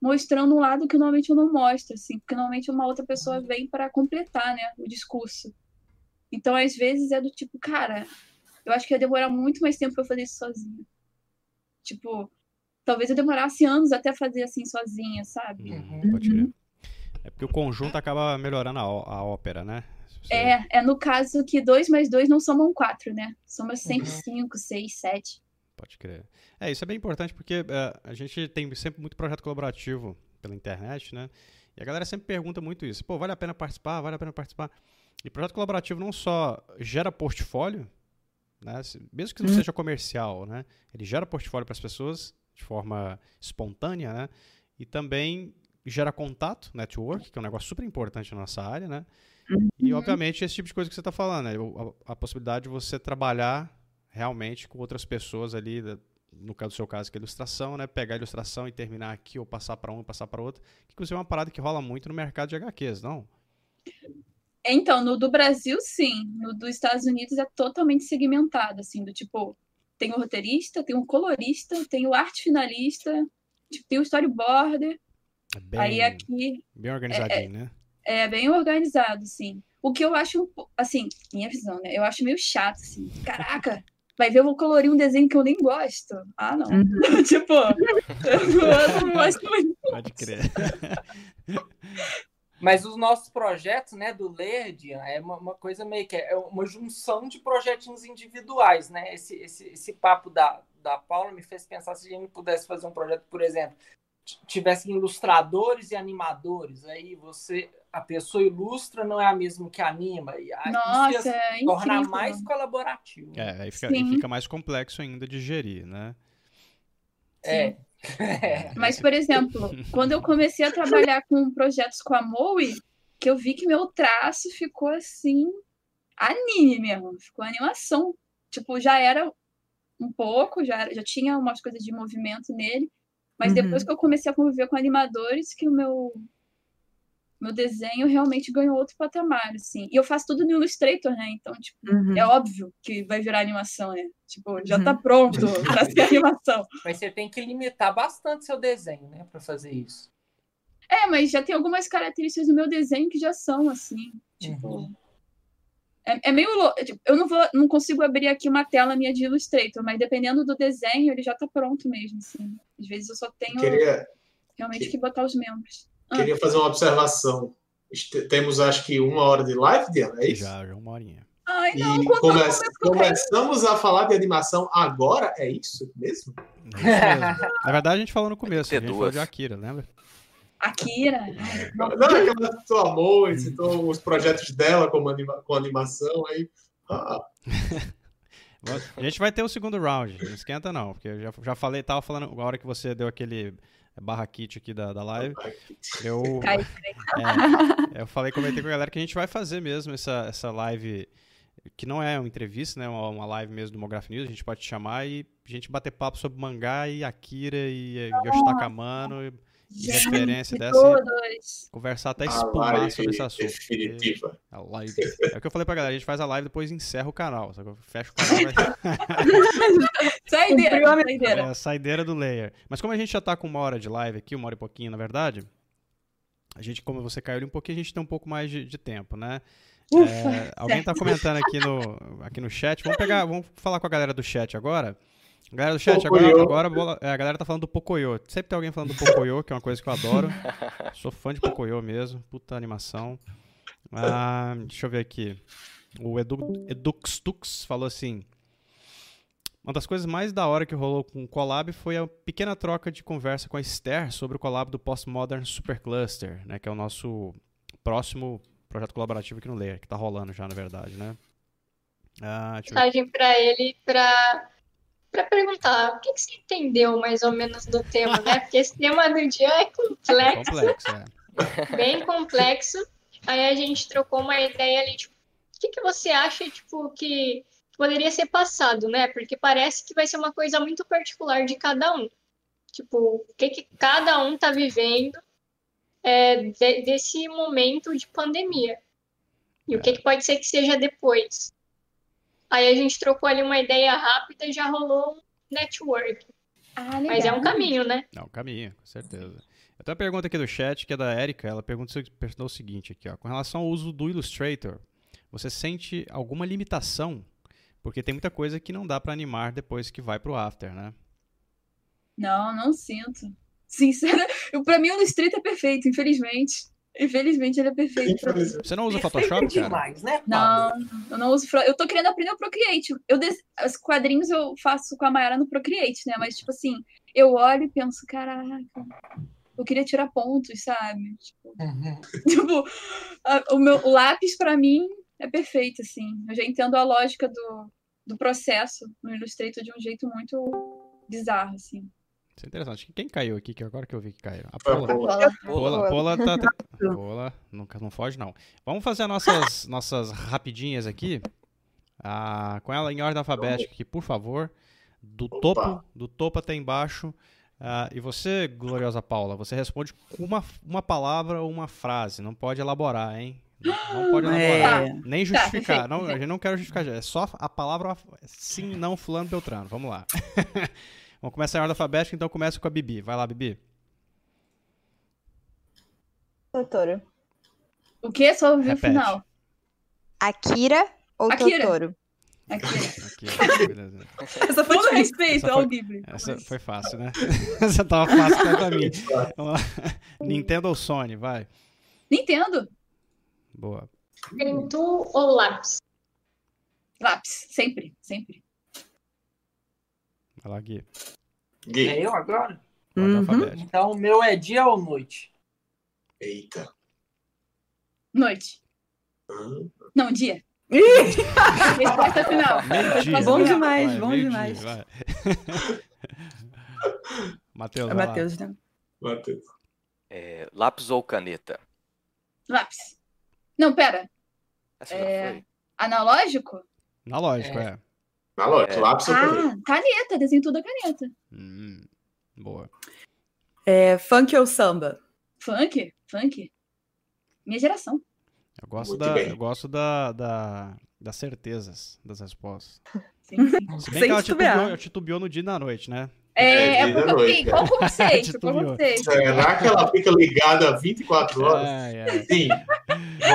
mostrando um lado que normalmente eu não mostro, assim, porque normalmente uma outra pessoa vem para completar, né, o discurso. Então, às vezes é do tipo, cara, eu acho que ia demorar muito mais tempo para eu fazer isso sozinha. Tipo, talvez eu demorasse anos até fazer assim sozinha, sabe? Hum, pode crer. É porque o conjunto acaba melhorando a, a ópera, né? Você- É, é no caso que dois mais dois não somam quatro, né? Soma sempre cinco, seis, sete. Pode crer. É, isso é bem importante porque é, a gente tem sempre muito projeto colaborativo pela internet, né? E a galera sempre pergunta muito isso. Pô, vale a pena participar? Vale a pena participar? E projeto colaborativo não só gera portfólio, né? Mesmo que não Hum. seja comercial, né? Ele gera portfólio para as pessoas de forma espontânea, né? E também gera contato, network, que é um negócio super importante na nossa área, né? E, obviamente, esse tipo de coisa que você está falando, né? A, a possibilidade de você trabalhar realmente com outras pessoas ali, no caso do seu caso, que é ilustração, né? Pegar a ilustração e terminar aqui, ou passar para um, passar para outro. Que, inclusive, é uma parada que rola muito no mercado de HQs, não? Então, no do Brasil, sim. No dos Estados Unidos é totalmente segmentado, assim, do tipo, tem o roteirista, tem o colorista, tem o arte finalista, tipo, tem o storyboarder. É bem, Aí aqui bem organizadinho, né? é bem organizado, sim. O que eu acho, assim, minha visão, né? Eu acho meio chato, assim. Caraca, vai ver eu vou colorir um desenho que eu nem gosto. Ah, não. tipo, eu não gosto muito. Pode crer. Mas os nossos projetos, né, do Lerd, é uma, uma coisa meio que é uma junção de projetinhos individuais, né? Esse, esse, esse papo da, da Paula me fez pensar se a gente pudesse fazer um projeto, por exemplo, tivesse ilustradores e animadores, aí você, a pessoa ilustra não é a mesma que anima, e aí Nossa, isso é incrível. mais colaborativo. É, aí fica, e fica mais complexo ainda de gerir, né? É. Mas, por exemplo, quando eu comecei a trabalhar com projetos com a Moe, que eu vi que meu traço ficou assim, anime mesmo, ficou animação. Tipo, já era um pouco, já, era- já tinha umas coisas de movimento nele, mas Uhum. depois que eu comecei a conviver com animadores, que o meu meu desenho realmente ganhou outro patamar, assim. E eu faço tudo no Illustrator, né? Então, tipo, Uhum. é óbvio que vai virar animação, né? Tipo, já tá Uhum. pronto pra ser animação. Mas você tem que limitar bastante seu desenho, né, para fazer isso. É, mas já tem algumas características do meu desenho que já são assim. Tipo. Uhum. É, é meio louco. tipo, eu não vou, não consigo abrir aqui uma tela minha de Illustrator, mas dependendo do desenho, ele já tá pronto mesmo, assim. Às vezes eu só tenho Queria, realmente que botar os membros. Ah. queria fazer uma observação. Temos, acho que, uma hora de live, Diana, é isso? Já, já uma horinha. Ai, E não, quando come- começamos a falar de animação agora, é isso mesmo? É isso mesmo. Na verdade, a gente falou no começo, a Ter gente falou duas. de Akira, lembra? Akira. Não, é que ela citou amor, e citou os projetos dela como anima, com animação, aí. Ah, A gente vai ter o segundo round, não esquenta não, porque eu já, já falei, tava falando, a hora que você deu aquele barra kit aqui da, da live, eu, é, eu falei, comentei com a galera que a gente vai fazer mesmo essa, essa live, que não é uma entrevista, né, uma, uma live mesmo do Mograph News, a gente pode te chamar e a gente bater papo sobre mangá e Akira e Yoshitaka Mano e, e referência dessa todos. conversar até espumar sobre esse assunto. porque- a live. É o que eu falei pra galera, a gente faz a live e depois encerra o canal. Só que eu fecho o canal vai... Saideira, saideira. É saideira do layer. Mas como a gente já tá com uma hora de live aqui, uma hora e pouquinho, na verdade, a gente, como você caiu ali um pouquinho, a gente tem um pouco mais de, de tempo, né? É, alguém tá comentando aqui no, aqui no chat. Vamos pegar, vamos falar com a galera do chat agora. Galera do chat, agora, Pocoyo. agora é, a galera tá falando do Pocoyo. Sempre tem alguém falando do Pocoyo, que é uma coisa que eu adoro. Sou fã de Pocoyo mesmo. Puta animação. Ah, deixa eu ver aqui. O Edu, Eduxtux falou assim: Uma das coisas mais da hora que rolou com o Collab foi a pequena troca de conversa com a Esther sobre o collab do Postmodern Supercluster, né? Que é o nosso próximo projeto colaborativo aqui no Layer, que tá rolando já, na verdade, né? Ah, deixa eu ver. Mensagem pra ele pra, pra perguntar o que, que você entendeu mais ou menos do tema, né? Porque esse tema do dia é complexo, Complexo, é. bem complexo. Aí a gente trocou uma ideia ali, tipo, o que, que você acha, tipo, que poderia ser passado, né? Porque parece que vai ser uma coisa muito particular de cada um. Tipo, o que, que cada um tá vivendo é, de- desse momento de pandemia. E o que, que pode ser que seja depois. Aí a gente trocou ali uma ideia rápida e já rolou um network. Ah, Mas é um legal. caminho, né? Não, caminho, com certeza. Eu tenho uma pergunta aqui do chat, que é da Erika. Ela pergunta, perguntou o seguinte aqui, ó. Com relação ao uso do Illustrator, você sente alguma limitação? Porque tem muita coisa que não dá pra animar depois que vai pro After, né? Não, não sinto. Sincera, pra mim o Illustrator é perfeito, infelizmente. Infelizmente ele é perfeito. Você não usa Perfeito Photoshop, cara? demais, né, Não, eu não uso. Eu tô querendo aprender o Procreate. Eu des... Os quadrinhos eu faço com a Mayara no Procreate, né? Mas, tipo assim, eu olho e penso, caraca, eu queria tirar pontos, sabe? Tipo, Uhum. tipo, a- o meu o lápis pra mim é perfeito, assim. Eu já entendo a lógica do, do processo no Illustrator de um jeito muito bizarro, assim. Isso é interessante. Quem caiu aqui? Que agora que eu vi que caiu. A Foi a Pola. Paula. Pola, Pola tá. tá- Pola, nunca não foge, não. Vamos fazer nossas, nossas rapidinhas aqui. Ah, com ela em ordem alfabética aqui, por favor. Do Opa. topo, do topo até embaixo. Ah, e você, gloriosa Paula, você responde com uma, uma palavra ou uma frase. Não pode elaborar, hein? Não, não pode elaborar. É. Nem Tá, justificar. não, a gente não quer justificar. É só a palavra sim, não, fulano, beltrano. Vamos lá. Vamos começar em ordem alfabética, então começa com a Bibi. Vai lá, Bibi. Totoro. O que? Só ouvi o Repete. final. Akira ou Akira. Totoro? Beleza. Essa foi Todo difícil. respeito ao foi- Ghibli. Essa foi fácil, né? Essa tava fácil até pra mim. Nintendo ou Sony? Vai. Nintendo. Boa. Pintu ou lápis? Lápis. Sempre, sempre. Vai lá, Gui. Gui. É eu agora? Uhum. Então o meu é dia ou noite? Eita. Noite. Hã? Não, dia. Resposta final. Resposta Bom demais, Vai, bom demais. Matheus, É. Matheus, né? Matheus. É, lápis ou caneta? Lápis. Não, pera. Essa É, já foi. Analógico? Analógico, é. Na lógica, É. lápis ou caneta? Ah, caneta. Desenho tudo a caneta. Hum, boa. É, funk ou samba? Funk? Funk. Minha geração. Eu gosto, Muito da, bem. eu gosto da, da, das certezas das respostas. Sim, sim. Se bem Sem que ela titubeou, titubeou no dia e na noite, né? É, É, é porque noite, assim, é. qual o conceito? Qual conceito? Será que ela fica ligada 24 horas? Ai, ai. Sim.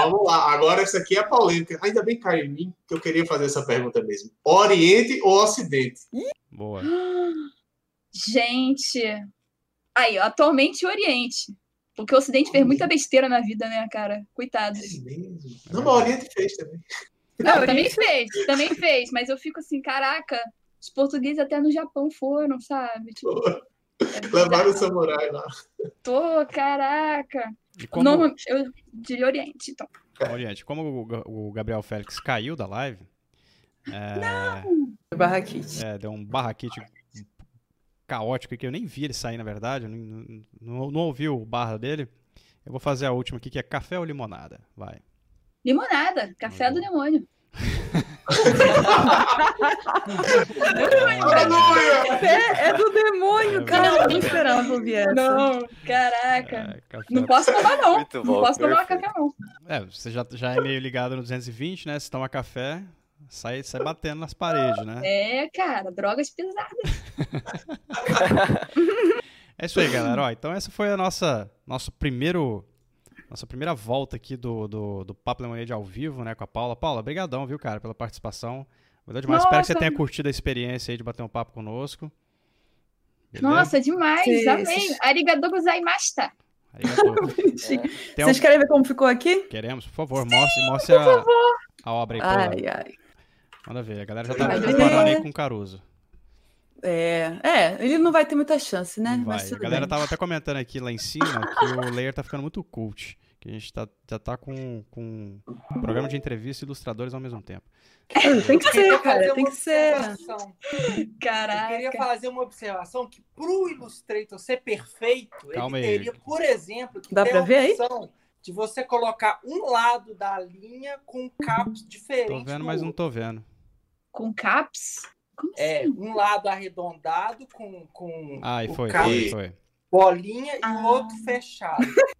Vamos lá. Agora, essa aqui é a polêmica. Ainda bem que caiu em mim, que eu queria fazer essa pergunta mesmo. Oriente ou Ocidente? Boa. Gente. Aí, ó, atualmente Oriente. Porque o Ocidente fez muita besteira na vida, né, cara? Coitados. É mesmo. Não, mas o Oriente fez também. Não, também fez, também fez, mas eu fico assim, caraca, os portugueses até no Japão foram, sabe? Tipo, é Levaram o samurai lá. Tô, caraca. Como, Norma- eu diria Oriente, então. Oriente, como o, o Gabriel Félix caiu da live, é, Barraquite. é, deu um barraquite caótico que eu nem vi ele sair, na verdade. Não, não, não ouvi o barra dele. Eu vou fazer a última aqui, que é café ou limonada? Vai. Limonada, café do demônio. Aleluia! É, é do demônio, É cara. Eu não esperava ouvir essa. Não, caraca. É. Não posso tomar, não. Muito Não bom, posso tomar perfeito. café, não. É, você já, já é meio ligado no 220, né? Se toma café, sai, sai batendo nas paredes, né? É, cara, drogas pesadas. É isso aí, galera. Ó, então essa foi a nossa nosso primeiro nossa primeira volta aqui do, do, do Papo Lemonade ao vivo, né, com a Paula. Paula, brigadão, viu, cara, pela participação. Valeu demais. Espero que você Nossa. tenha curtido a experiência aí de bater um papo conosco. Beleza? Nossa, demais, Sim, amei. Arigatou gozaimashita. Bonitinho. Tem Vocês um- querem ver como ficou aqui? Queremos, por favor, mostre, mostre a, a obra aí. Ai, ai. Manda ver, a galera já tá comparando ver. aí com o Caruso. É, é, ele não vai ter muita chance, né? Não vai. Mas A galera bem. tava até comentando aqui lá em cima que o layer tá ficando muito cult. Que a gente tá, já tá com, com um programa de entrevista e ilustradores ao mesmo tempo. Tem que ser, cara, tem que ser. observação. Eu queria Caraca. fazer uma observação que pro Illustrator ser perfeito, Calma ele aí. teria, por exemplo, que Dá ter pra a ver aí? opção de você colocar um lado da linha com capos diferentes. Tô vendo, do mas não outro. tô vendo. Com caps? Como É, assim? um lado arredondado com, com Ah, e o foi, foi, foi. bolinha e Ah. o outro fechado.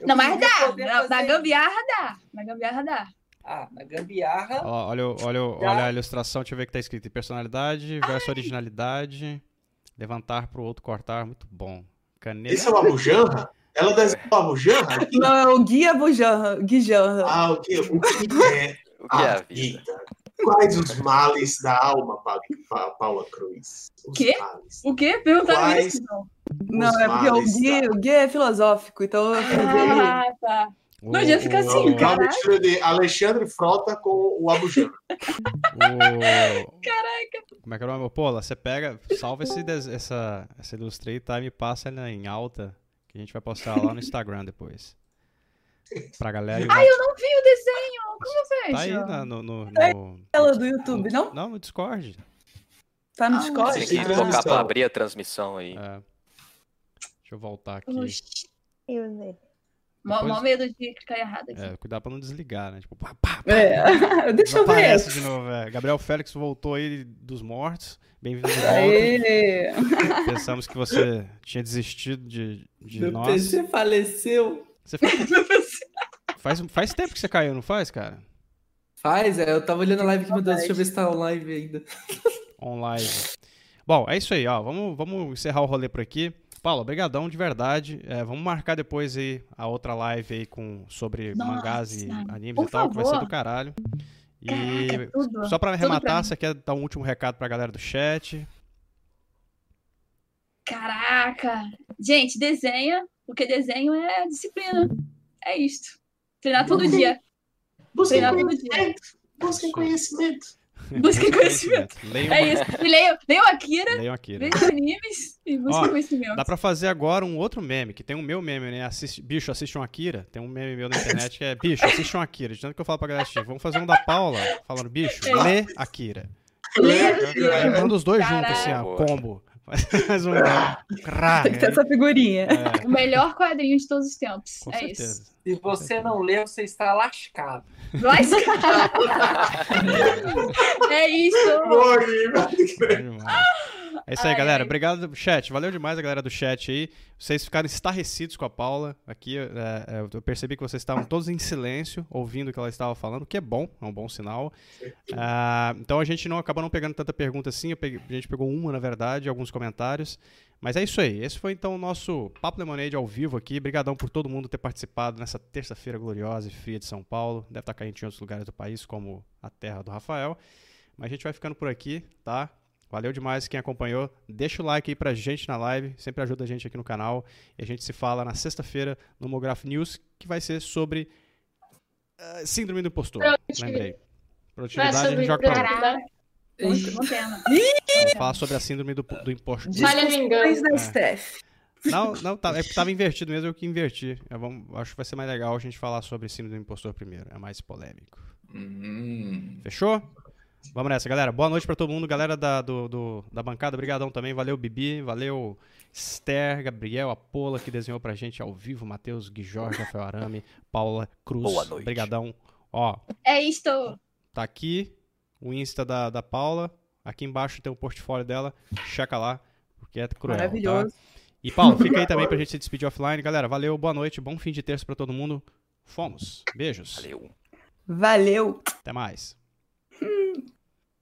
Eu Não, mas dá. Na, na gambiarra dá. Na gambiarra dá. Ah, na gambiarra. Ó, olha, olha, olha a ilustração, deixa eu ver o que tá escrito. Personalidade versus originalidade. Levantar pro outro cortar, muito bom. Caneta. Esse é o Abujanra? Ela desenhou o Abujanra? Não, é o Guia Bujanra, Guijanra. Ah, o que, o que é O que é a vida? vida? Quais os males da alma, Pa- Pa- Paula Cruz? Os Quê? males. O quê? Perguntaram Quais- isso? Não. Não, é porque o Gui, da- o Gui é filosófico, então. Ah, tá. O- Não, já fica o- assim, uma Caraca. mistura de Alexandre Frota com o Abujanra. o- Caraca. Como é que é o nome? Pô, você pega, salva esse, essa, essa Illustrator e me passa ela em alta, que a gente vai postar lá no Instagram depois. Pra galera. Ai, eu não vi o desenho. Como eu vejo? Tá aí na- no, no, É no- Ela do YouTube, não? Não, no Discord. Tá no Ah, Discord? Tem que tocar pra abrir a transmissão aí. É. Deixa eu voltar aqui. Oxi. Eu. Mó, Depois- mó medo de clicar errado aqui. É, cuidar pra não desligar, né? Tipo, pá, pá, pá. É. Deixa eu ver. Aparece de novo, é. Gabriel Félix voltou aí dos mortos. Bem-vindo de volta. Aê. Pensamos que você tinha desistido de, de Meu nós. PC faleceu. Você faz, faz tempo que você caiu, não faz, cara? Faz, é, eu tava olhando a live aqui, meu Deus, deixa eu ver se tá online ainda. online. Bom, é isso aí, ó. Vamos, vamos encerrar o rolê por aqui. Paulo, obrigadão de verdade. É, vamos marcar depois aí a outra live aí com, sobre Nossa, mangás e animes por e tal, que vai ser favor. do caralho. E Caraca, tudo. só pra arrematar, pra você quer dar um último recado pra galera do chat? Caraca! Gente, desenha, porque desenho é disciplina. É isto. Treinar todo dia. Busquem Treinar todo dia. conhecimento. Busquem conhecimento. Busquem conhecimento. Leiam, É isso. E leiam, leiam Akira, leiam né? vejam animes e busquem Ó, conhecimento. Dá pra fazer agora um outro meme, que tem um meu meme, né? Assiste, bicho, assiste um Akira. Tem um meme meu na internet que é bicho, assiste um Akira. De tanto que eu falo pra galera assistir. Vamos fazer um da Paula, falando bicho, É. lê Akira. Lê Aí manda os dois juntos, assim, ó, Caraca. combo. Faz um. Tem que ter essa figurinha. é, O melhor quadrinho de todos os tempos. com é certeza. isso. Se você não lê, você está lascado. Se- É isso. Demais. É isso aí, Ai, galera. ai. Obrigado, chat. Valeu demais a galera do chat aí. Vocês ficaram estarrecidos com a Paula. Aqui, é, é, eu percebi que vocês estavam todos em silêncio, ouvindo o que ela estava falando, o que é bom, é um bom sinal. Ah, então a gente não acabou não pegando tanta pergunta assim. peguei- a gente pegou uma, na verdade, alguns comentários. Mas é isso aí. Esse foi então o nosso Papo Lemonade ao vivo aqui. Obrigadão por todo mundo ter participado nessa terça-feira gloriosa e fria de São Paulo. Deve estar caindo em outros lugares do país, como a terra do Rafael. Mas a gente vai ficando por aqui, tá? Valeu demais quem acompanhou. Deixa o like aí pra gente na live, sempre ajuda a gente aqui no canal. E a gente se fala na sexta-feira no Mograph News, que vai ser sobre ah, Síndrome do Impostor. Produtividade. Lembrei. Produtividade a gente sobre joga pra. Muito bom tema. Vamos falar sobre a Síndrome do, do Impostor. No engano. Depois da É. Steph. Não, não, tá, é porque tava invertido mesmo, eu que inverti. Eu vamos- acho que vai ser mais legal a gente falar sobre Síndrome do Impostor primeiro. É mais polêmico. Hum. Fechou? Vamos nessa, galera. Boa noite pra todo mundo. Galera da, do, do- da bancada, obrigadão também. Valeu, Bibi. Valeu, Esther, Gabriel, Apola, que desenhou pra gente ao vivo. Matheus, Gui Jorge, Rafael Arame, Paula Cruz. Boa noite. Obrigadão. Ó, É isto. tá aqui o Insta da, da Paula. Aqui embaixo tem o portfólio dela. Checa lá, porque é cruel. tá? Maravilhoso. E, Paulo, fica aí também pra gente se despedir offline. Galera, valeu, boa noite, bom fim de terça pra todo mundo. Fomos. Beijos. Valeu. Valeu. Até mais. Mm.